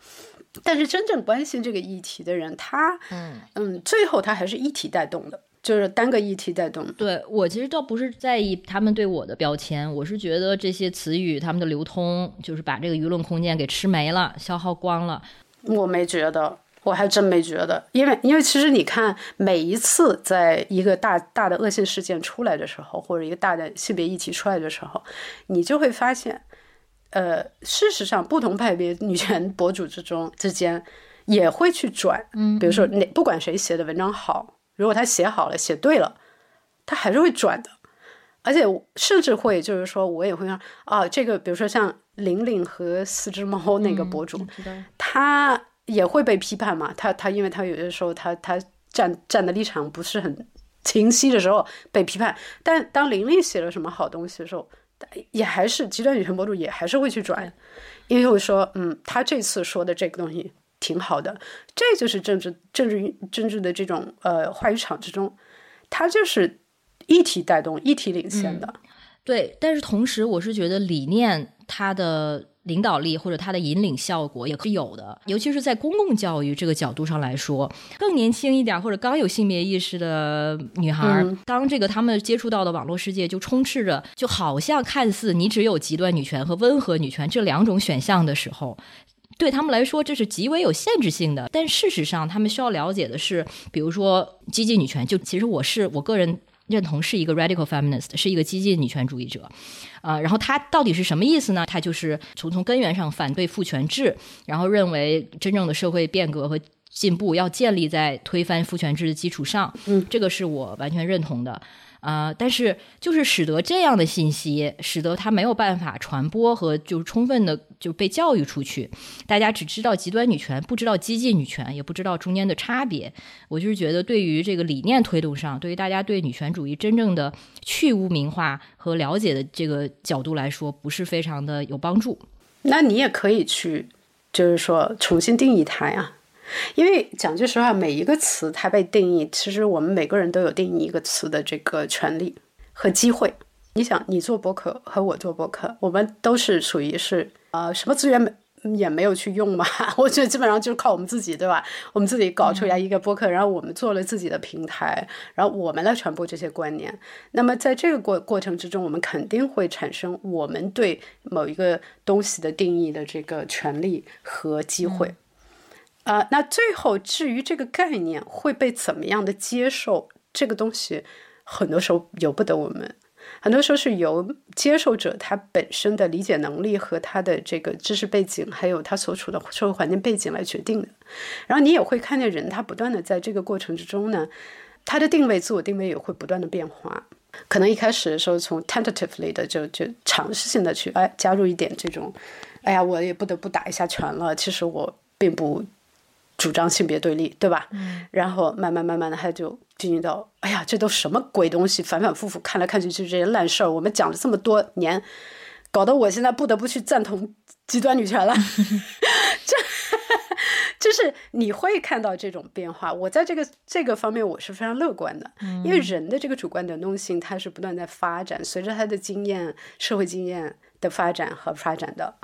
B: 但是真正关心这个议题的人，他嗯嗯，最后他还是一体带动的。就是单个议题带动。
A: 对我其实倒不是在意他们对我的标签，我是觉得这些词语他们的流通，就是把这个舆论空间给吃没了、消耗光了。
B: 我没觉得，我还真没觉得，因为因为其实你看，每一次在一个大大的恶性事件出来的时候，或者一个大的性别议题出来的时候，你就会发现，呃，事实上不同派别女权博主之中之间也会去转，嗯，比如说哪不管谁写的文章好。如果他写好了，写对了，他还是会转的，而且甚至会就是说，我也会让啊，这个比如说像玲玲和四只猫那个博主，他也会被批判嘛。他他因为他有些时候他他站站的立场不是很清晰的时候被批判，但当玲玲写了什么好东西的时候，也还是极端女权博主也还是会去转，因为会说嗯，他这次说的这个东西。挺好的，这就是政治、政治、政治的这种呃话语场之中，它就是一体带动、一体领先的。
A: 对，但是同时，我是觉得理念它的领导力或者它的引领效果也是有的，尤其是在公共教育这个角度上来说，更年轻一点或者刚有性别意识的女孩，当这个他们接触到的网络世界就充斥着，就好像看似你只有极端女权和温和女权这两种选项的时候。对他们来说，这是极为有限制性的。但事实上，他们需要了解的是，比如说激进女权。就其实我是我个人认同是一个 radical feminist，是一个激进女权主义者。啊，然后它到底是什么意思呢？它就是从从根源上反对父权制，然后认为真正的社会变革和进步要建立在推翻父权制的基础上。
B: 嗯，
A: 这个是我完全认同的。啊，但是就是使得这样的信息，使得它没有办法传播和就是充分的就被教育出去，大家只知道极端女权，不知道激进女权，也不知道中间的差别。我就是觉得，对于这个理念推动上，对于大家对女权主义真正的去污名化和了解的这个角度来说，不是非常的有帮助。
B: 那你也可以去，就是说重新定义它呀。因为讲句实话，每一个词它被定义，其实我们每个人都有定义一个词的这个权利和机会。你想，你做博客和我做博客，我们都是属于是呃什么资源没也没有去用嘛？(laughs) 我觉得基本上就是靠我们自己，对吧？我们自己搞出来一个博客，然后我们做了自己的平台，然后我们来传播这些观念。那么在这个过过程之中，我们肯定会产生我们对某一个东西的定义的这个权利和机会。啊，那最后至于这个概念会被怎么样的接受，这个东西很多时候由不得我们，很多时候是由接受者他本身的理解能力和他的这个知识背景，还有他所处的社会环境背景来决定的。然后你也会看见人他不断的在这个过程之中呢，他的定位、自我定位也会不断的变化。可能一开始的时候从 tentatively 的就就尝试性的去哎加入一点这种，哎呀，我也不得不打一下拳了。其实我并不。主张性别对立，对吧？嗯，然后慢慢慢慢的，他就进入到，哎呀，这都什么鬼东西？反反复复看来看去就是这些烂事儿。我们讲了这么多年，搞得我现在不得不去赞同极端女权了。(laughs) 这就是你会看到这种变化。我在这个这个方面我是非常乐观的，因为人的这个主观能动性它是不断在发展，随着他的经验、社会经验的发展和发展的，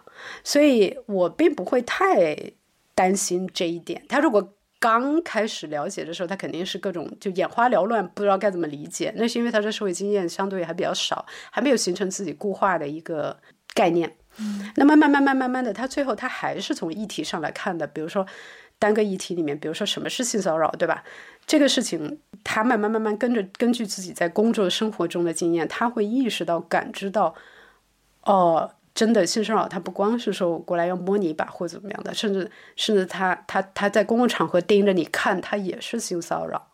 B: 所以我并不会太。担心这一点，他如果刚开始了解的时候，他肯定是各种就眼花缭乱，不知道该怎么理解。那是因为他的社会经验相对还比较少，还没有形成自己固化的一个概念。嗯，那么慢慢慢慢慢的，他最后他还是从议题上来看的。比如说单个议题里面，比如说什么是性骚扰，对吧？这个事情他慢慢慢慢跟着根据自己在工作生活中的经验，他会意识到、感知到，哦。真的性骚扰，他不光是说我过来要摸你一把或怎么样的，甚至甚至他他他在公共场合盯着你看，他也是性骚扰。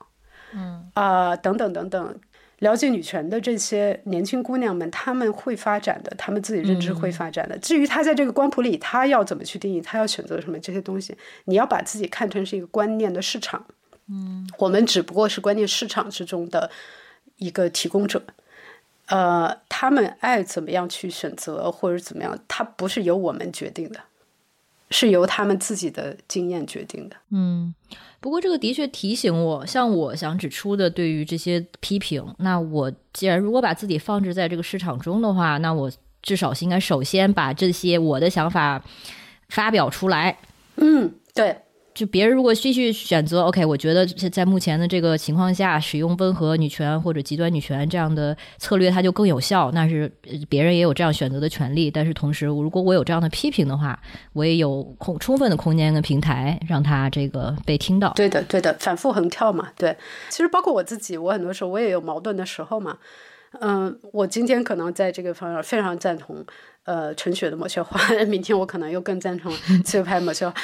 A: 嗯
B: 啊、等等等等，了解女权的这些年轻姑娘们，她们会发展的，她们自己认知会发展的。至于她在这个光谱里，她要怎么去定义，她要选择什么这些东西，你要把自己看成是一个观念的市场。嗯，我们只不过是观念市场之中的一个提供者。呃，他们爱怎么样去选择或者怎么样，它不是由我们决定的，是由他们自己的经验决定的。
A: 嗯，不过这个的确提醒我，像我想指出的，对于这些批评，那我既然如果把自己放置在这个市场中的话，那我至少是应该首先把这些我的想法发表出来。
B: 嗯，对，
A: 就别人如果继续选择，OK，我觉得在目前的这个情况下，使用温和女权或者极端女权这样的策略，它就更有效。那是别人也有这样选择的权利。但是同时，如果我有这样的批评的话，我也有空充分的空间跟平台，让他这个被听到。
B: 对的，对的，反复横跳嘛，对。其实包括我自己，我很多时候我也有矛盾的时候嘛。嗯，我今天可能在这个方面非常赞同呃陈雪的某些话，(laughs) 明天我可能又更赞同自由派某些话。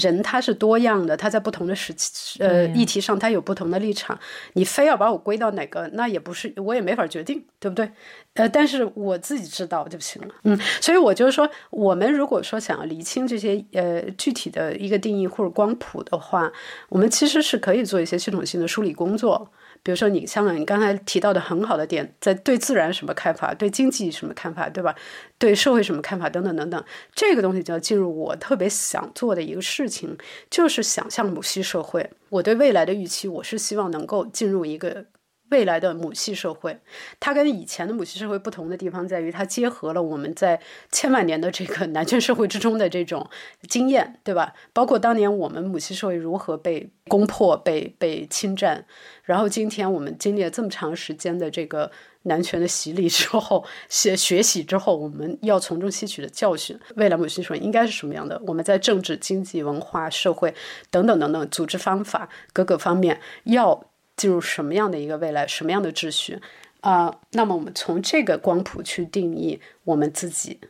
B: 人他是多样的，他在不同的时期呃
A: 对
B: 议题上他有不同的立场，你非要把我归到哪个，那也不是我也没法决定，对不对？呃，但是我自己知道就行了。嗯，所以我就是说，我们如果说想要厘清这些呃具体的一个定义或者光谱的话，我们其实是可以做一些系统性的梳理工作。比如说你像，你刚才提到的很好的点，在对自然什么看法，对经济什么看法，对吧？对社会什么看法，等等等等，这个东西就要进入我特别想做的一个事情，就是想象母系社会。我对未来的预期，我是希望能够进入一个未来的母系社会。它跟以前的母系社会不同的地方在于，它结合了我们在千万年的这个男权社会之中的这种经验，对吧？包括当年我们母系社会如何被攻破、被被侵占，然后今天我们经历了这么长时间的这个男权的洗礼之后，学学习之后，我们要从中吸取的教训，未来母系社会应该是什么样的？我们在政治、经济、文化、社会等等等等组织方法各个方面要进入什么样的一个未来，什么样的秩序啊、那么我们从这个光谱去定义我们自己。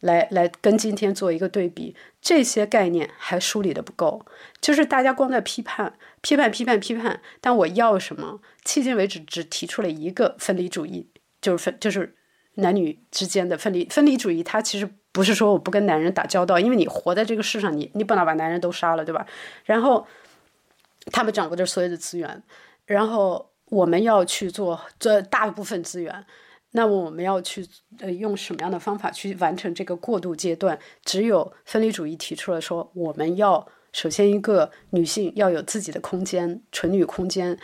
B: 来来跟今天做一个对比，这些概念还梳理的不够，就是大家光在批判、批判、批判、批判，但我要什么？迄今为止只提出了一个分离主义，就是分就是男女之间的分离。分离主义它其实不是说我不跟男人打交道，因为你活在这个世上，你你不能把男人都杀了，对吧？然后他们掌握着所有的资源，然后我们要去做这大部分资源。那么我们要去呃用什么样的方法去完成这个过渡阶段？只有分离主义提出了说，我们要首先一个女性要有自己的空间，纯女空间，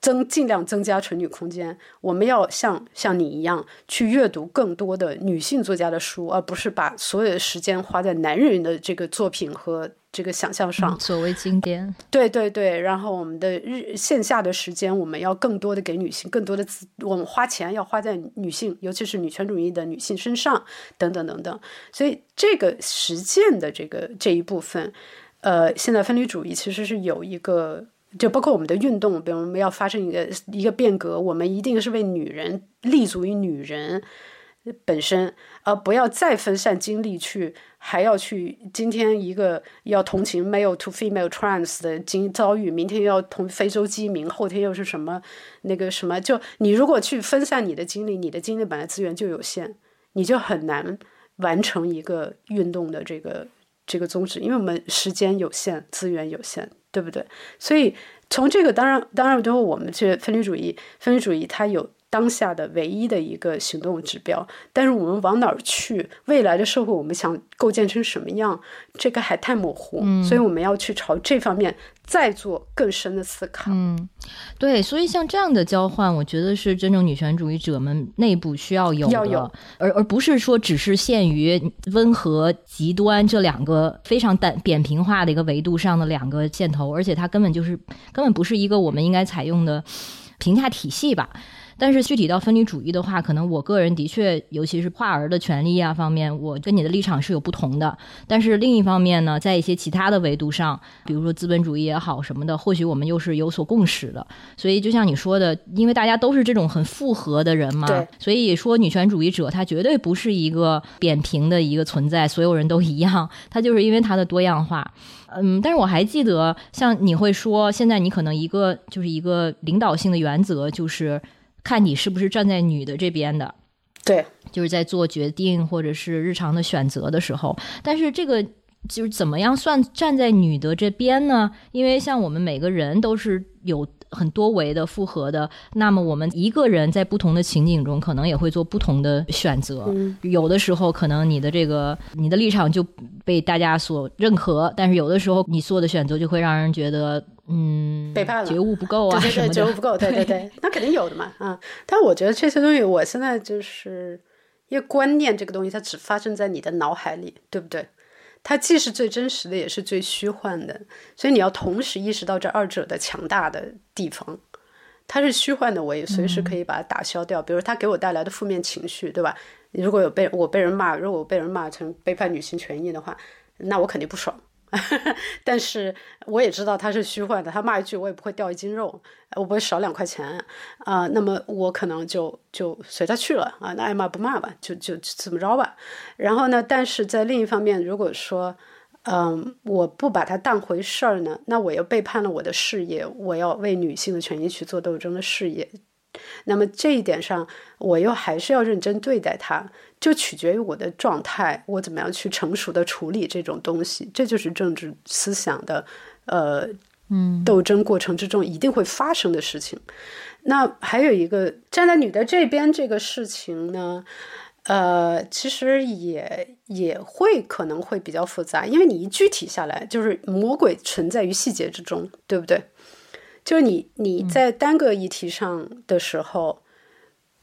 B: 增尽量增加纯女空间。我们要像像你一样去阅读更多的女性作家的书，而不是把所有的时间花在男人的这个作品和这个想象上。
A: 所谓经典，
B: 对对对，然后我们的日线下的时间，我们要更多的给女性，更多的资，我们花钱要花在女性，尤其是女权主义的女性身上，等等等等。所以这个实践的这个这一部分，呃，现在分离主义其实是有一个，就包括我们的运动，比如我们要发生一个一个变革，我们一定是为女人立足于女人。本身，而不要再分散精力去，还要去今天一个要同情 male to female trans 的经遭遇，明天又要同非洲饥民，后天又是什么那个什么？就你如果去分散你的精力，你的精力本来资源就有限，你就很难完成一个运动的这个这个宗旨，因为我们时间有限，资源有限，对不对？所以从这个当然当然，最后我们去分离主义，分离主义它有。当下的唯一的一个行动指标，但是我们往哪儿去？未来的社会我们想构建成什么样？这个还太模糊，所以我们要去朝这方面再做更深的思考。
A: 嗯，对，所以像这样的交换，我觉得是真正女权主义者们内部需要有的，
B: 要有
A: 而而不是说只是限于温和、极端这两个非常单扁平化的一个维度上的两个箭头，而且它根本就是根本不是一个我们应该采用的评价体系吧。但是具体到分离主义的话，可能我个人的确，尤其是跨儿的权利啊方面，我跟你的立场是有不同的。但是另一方面呢，在一些其他的维度上，比如说资本主义也好什么的，或许我们又是有所共识的。所以就像你说的，因为大家都是这种很复合的人嘛，所以说女权主义者他绝对不是一个扁平的一个存在，所有人都一样，他就是因为他的多样化。嗯，但是我还记得，像你会说，现在你可能一个就是一个领导性的原则，就是看你是不是站在女的这边的，
B: 对，
A: 就是在做决定或者是日常的选择的时候，但是这个。就是怎么样算站在女的这边呢？因为像我们每个人都是有很多维的复合的，那么我们一个人在不同的情景中，可能也会做不同的选择。有的时候，可能你的这个你的立场就被大家所认可，但是有的时候，你做的选择就会让人觉得，嗯，
B: 背叛了，
A: 觉悟不够啊，
B: 对对对，觉悟不够，对对对，那肯定有的嘛，啊！(laughs) 但我觉得这些东西，我现在就是因为观念这个东西，它只发生在你的脑海里，对不对？它既是最真实的，也是最虚幻的，所以你要同时意识到这二者的强大的地方。它是虚幻的，我也随时可以把它打消掉。比如它给我带来的负面情绪，对吧？如果有被我被人骂，如果我被人骂成背叛女性权益的话，那我肯定不爽。(laughs) 但是我也知道它是虚幻的，他骂一句我也不会掉一斤肉，我不会少两块钱啊。那么我可能就就随他去了啊，那爱骂不骂吧，就就怎么着吧。然后呢，但是在另一方面，如果说嗯我不把它当回事儿呢，那我又背叛了我的事业，我要为女性的权益去做斗争的事业。那么这一点上，我又还是要认真对待它。就取决于我的状态，我怎么样去成熟的处理这种东西，这就是政治思想的，呃，
A: 嗯，
B: 斗争过程之中一定会发生的事情。那还有一个站在女的这边这个事情呢，呃，其实也也会可能会比较复杂，因为你一具体下来，就是魔鬼存在于细节之中，对不对？就是你你在单个议题上的时候。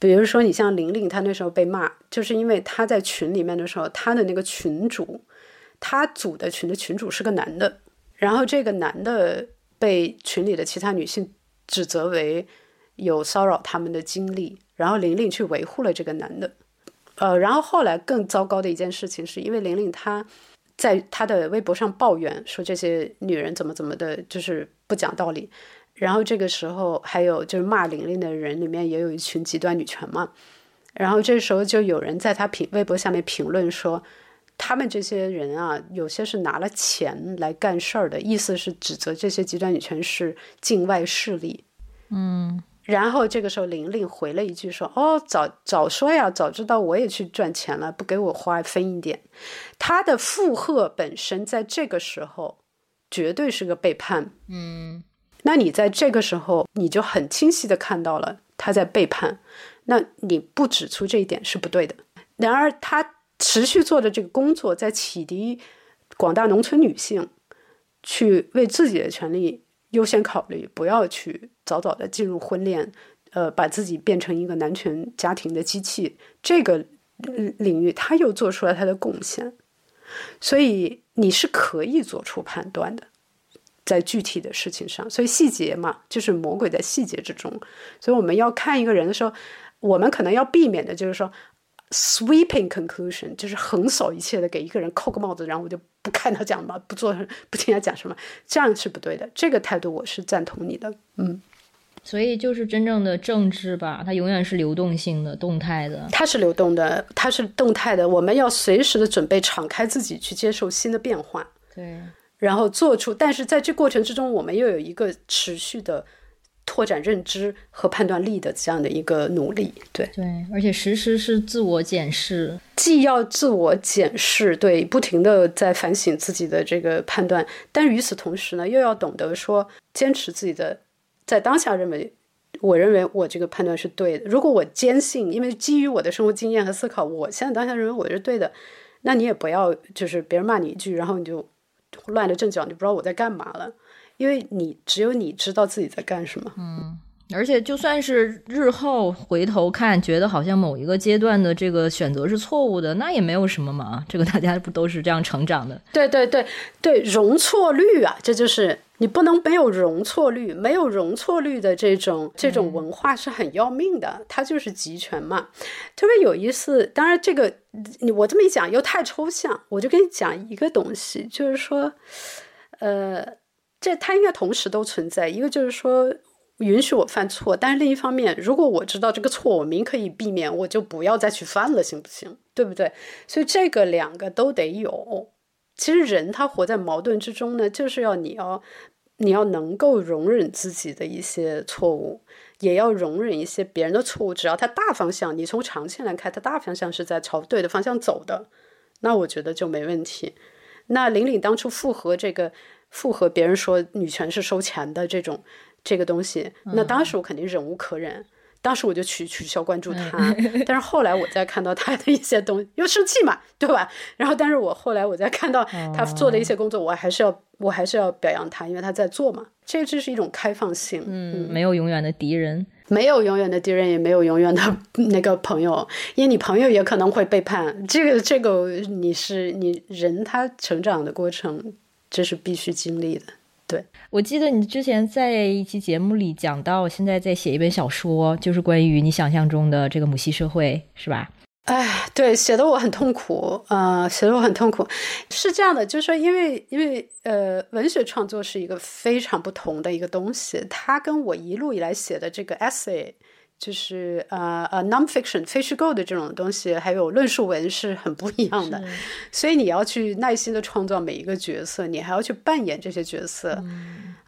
B: 比如说，你像玲玲，她那时候被骂，就是因为她在群里面的时候，她的那个群主，她组的群的群主是个男的，然后这个男的被群里的其他女性指责为有骚扰他们的经历，然后玲玲去维护了这个男的，呃，然后后来更糟糕的一件事情是因为玲玲她在她的微博上抱怨说这些女人怎么怎么的，就是不讲道理。然后这个时候，还有就是骂玲玲的人里面也有一群极端女权嘛。然后这时候就有人在他评微博下面评论说，他们这些人啊，有些是拿了钱来干事儿的，意思是指责这些极端女权是境外势力。
A: 嗯。
B: 然后这个时候，玲玲回了一句说：“哦，早早说呀，早知道我也去赚钱了，不给我花分一点。”他的附和本身在这个时候绝对是个背叛。
A: 嗯。
B: 那你在这个时候，你就很清晰的看到了他在背叛，那你不指出这一点是不对的。然而，他持续做的这个工作，在启迪广大农村女性去为自己的权利优先考虑，不要去早早的进入婚恋，呃，把自己变成一个男权家庭的机器，这个领域他又做出了他的贡献。所以，你是可以做出判断的。在具体的事情上，所以细节嘛，就是魔鬼在细节之中。所以我们要看一个人的时候，我们可能要避免的就是说，sweeping conclusion，就是横扫一切的给一个人扣个帽子，然后我就不看他讲嘛，不做不听他讲什么，这样是不对的。这个态度我是赞同你的，嗯。
A: 所以就是真正的政治吧，它永远是流动性的、动态的。
B: 它是流动的，它是动态的。我们要随时的准备敞开自己去接受新的变化。
A: 对。
B: 然后做出，但是在这过程之中，我们又有一个持续的拓展认知和判断力的这样的一个努力，对
A: 对，而且时时是自我检视，
B: 既要自我检视，对，不停的在反省自己的这个判断，但与此同时呢，又要懂得说坚持自己的，在当下认为，我认为我这个判断是对的。如果我坚信，因为基于我的生活经验和思考，我现在当下认为我是对的，那你也不要就是别人骂你一句，然后你就。乱了阵脚，你不知道我在干嘛了，因为你只有你知道自己在干什么。
A: 嗯，而且就算是日后回头看，觉得好像某一个阶段的这个选择是错误的，那也没有什么嘛。这个大家不都是这样成长的？
B: 对对对对，容错率啊，这就是你不能没有容错率，没有容错率的这种这种文化是很要命的，它就是集权嘛。特别有意思，当然这个你我这么一讲又太抽象，我就跟你讲一个东西，就是说，呃，这它应该同时都存在。一个就是说允许我犯错，但是另一方面，如果我知道这个错我明可以避免，我就不要再去犯了，行不行？对不对？所以这个两个都得有。其实人他活在矛盾之中呢，就是要你要你要能够容忍自己的一些错误，也要容忍一些别人的错误。只要他大方向，你从长线来看，他大方向是在朝对的方向走的，那我觉得就没问题。那玲玲当初复合这个复合别人说女权是收钱的这种这个东西，那当时我肯定忍无可忍。当时我就取取消关注他，(laughs) (laughs) 但是后来我再看到他的一些东西，又生气嘛，对吧？然后，但是我后来我再看到他做的一些工作，我还是要，我还是要表扬他，因为他在做嘛。这这是一种开放性，
A: 嗯，没有永远的敌人，
B: 没有永远的敌人，也没有永远的那个朋友，因为你朋友也可能会背叛。这个这个，你是你人他成长的过程，这是必须经历的。对，
A: 我记得你之前在一期节目里讲到，现在在写一本小说，就是关于你想象中的这个母系社会，是吧？
B: 哎，对，写的我很痛苦，呃，写的我很痛苦。是这样的，就是说，因为因为呃，文学创作是一个非常不同的一个东西，它跟我一路以来写的这个 essay。就是呃呃，nonfiction 非虚构的这种东西，还有论述文是很不一样的，所以你要去耐心的创造每一个角色，你还要去扮演这些角色，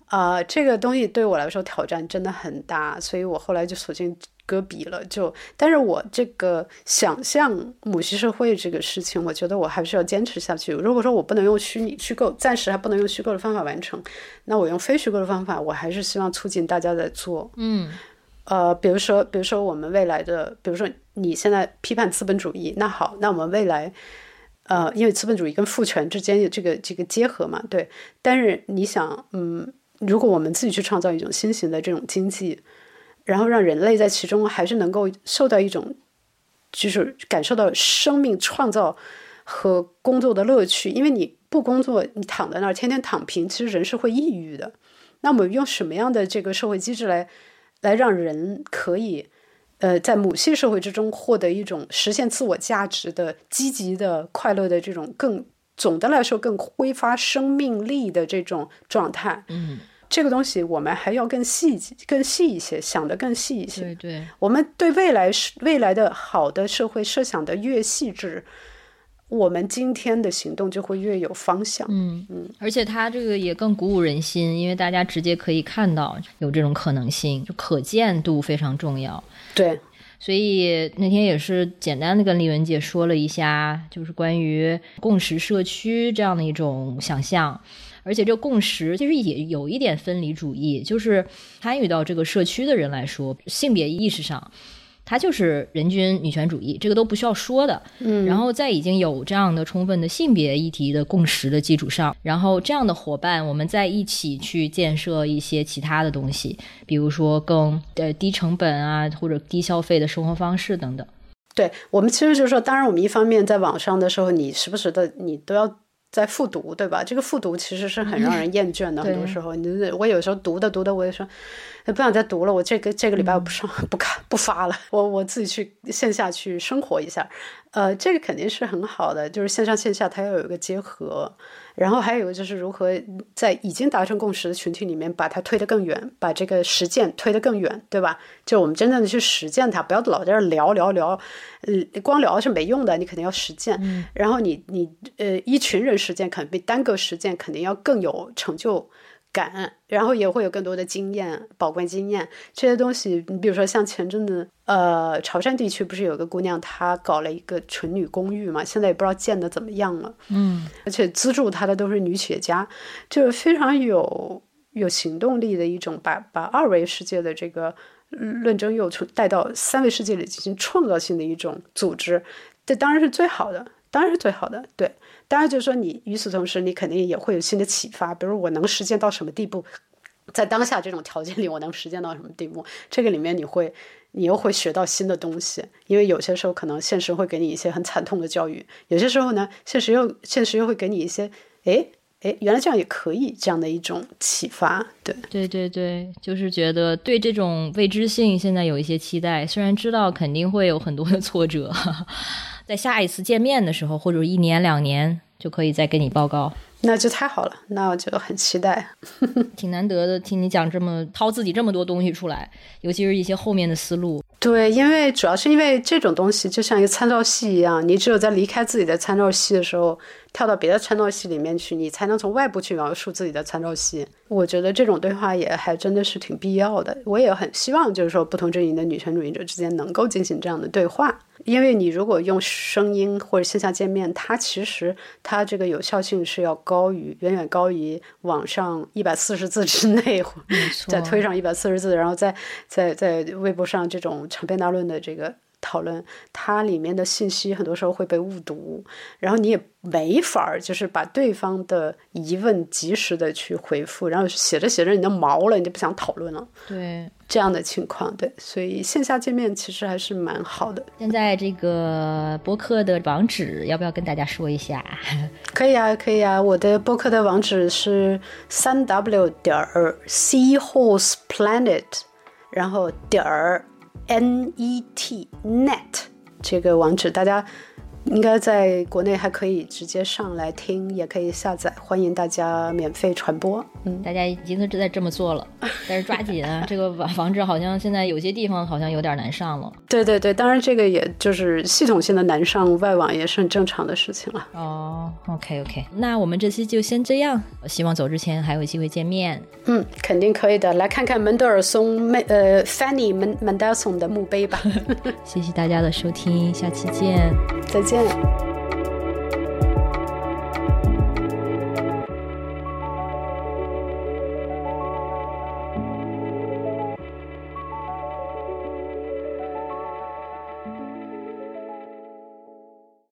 B: 啊，这个东西对我来说挑战真的很大，所以我后来就索性搁笔了。就，但是我这个想象母系社会这个事情，我觉得我还是要坚持下去。如果说我不能用虚拟虚构，暂时还不能用虚构的方法完成，那我用非虚构的方法，我还是希望促进大家在做，
A: 嗯。
B: 呃，比如说，比如说我们未来的，比如说你现在批判资本主义，那好，那我们未来，呃，因为资本主义跟父权之间有这个这个结合嘛，对。但是你想，嗯，如果我们自己去创造一种新型的这种经济，然后让人类在其中还是能够受到一种，就是感受到生命创造和工作的乐趣，因为你不工作，你躺在那儿天天躺平，其实人是会抑郁的。那我们用什么样的这个社会机制来？来让人可以，呃，在母系社会之中获得一种实现自我价值的积极的、快乐的这种更总的来说更挥发生命力的这种状态。
A: 嗯，
B: 这个东西我们还要更细、更细一些，想的更细一些。
A: 对对，
B: 我们对未来是未来的好的社会设想的越细致。我们今天的行动就会越有方向，
A: 嗯嗯，而且它这个也更鼓舞人心，因为大家直接可以看到有这种可能性，就可见度非常重要。
B: 对，
A: 所以那天也是简单的跟李文姐说了一下，就是关于共识社区这样的一种想象，而且这个共识其实也有一点分离主义，就是参与到这个社区的人来说，性别意识上。它就是人均女权主义，这个都不需要说的。
B: 嗯，
A: 然后在已经有这样的充分的性别议题的共识的基础上，然后这样的伙伴，我们在一起去建设一些其他的东西，比如说更呃低成本啊，或者低消费的生活方式等等。
B: 对我们其实就是说，当然我们一方面在网上的时候，你时不时的你都要在复读，对吧？这个复读其实是很让人厌倦的，很多时候，你我有时候读的读的，我也说。不想再读了，我这个这个礼拜我不上 (laughs) 不看不发了，我我自己去线下去生活一下，呃，这个肯定是很好的，就是线上线下它要有一个结合，然后还有就是如何在已经达成共识的群体里面把它推得更远，把这个实践推得更远，对吧？就我们真正的去实践它，不要老在这聊聊聊，嗯，光聊是没用的，你肯定要实践，然后你你呃一群人实践肯定比单个实践肯定要更有成就。感，然后也会有更多的经验、宝贵经验这些东西。你比如说，像前阵子，呃，潮汕地区不是有个姑娘，她搞了一个纯女公寓嘛？现在也不知道建的怎么样了。
A: 嗯，
B: 而且资助她的都是女企业家，就是非常有有行动力的一种，把把二维世界的这个论证又带到三维世界里进行创造性的一种组织。这当然是最好的，当然是最好的，对。当然，就是说，你与此同时，你肯定也会有新的启发。比如，我能实践到什么地步，在当下这种条件里，我能实践到什么地步？这个里面，你会，你又会学到新的东西。因为有些时候，可能现实会给你一些很惨痛的教育；有些时候呢，现实又现实又会给你一些，哎，哎，原来这样也可以，这样的一种启发。对，
A: 对对对，就是觉得对这种未知性现在有一些期待，虽然知道肯定会有很多的挫折，在下一次见面的时候，或者一年两年就可以再跟你报告。
B: 那就太好了，那我就很期待，(laughs)
A: 挺难得的，听你讲这么掏自己这么多东西出来，尤其是一些后面的思路。
B: 对，因为主要是因为这种东西就像一个参照系一样，你只有在离开自己的参照系的时候，跳到别的参照系里面去，你才能从外部去描述自己的参照系。我觉得这种对话也还真的是挺必要的。我也很希望，就是说不同阵营的女权主义者之间能够进行这样的对话。因为你如果用声音或者线下见面，它其实它这个有效性是要高于远远高于网上一百四十字之内，再推上一百四十字，然后在在在微博上这种长篇大论的这个。讨论它里面的信息，很多时候会被误读，然后你也没法儿，就是把对方的疑问及时的去回复，然后写着写着你就毛了，你就不想讨论了。
A: 对，
B: 这样的情况，对，所以线下见面其实还是蛮好的。
A: 现在这个播客的网址要不要跟大家说一下？(laughs)
B: 可以啊，可以啊，我的播客的网址是三 w 点儿 seahorse planet，然后点儿。N E T Net 这个网址，大家。应该在国内还可以直接上来听，也可以下载，欢迎大家免费传播。
A: 嗯，大家已经都在这么做了，(laughs) 但是抓紧啊！这个网网址好像现在有些地方好像有点难上了。
B: 对对对，当然这个也就是系统性的难上外网也是很正常的事情了。
A: 哦，OK OK，那我们这期就先这样，希望走之前还有机会见面。
B: 嗯，肯定可以的，来看看门德尔松门呃 Fanny 门门德尔松的墓碑吧。(laughs) (laughs)
A: 谢谢大家的收听，下期见，
B: 再见。Oh.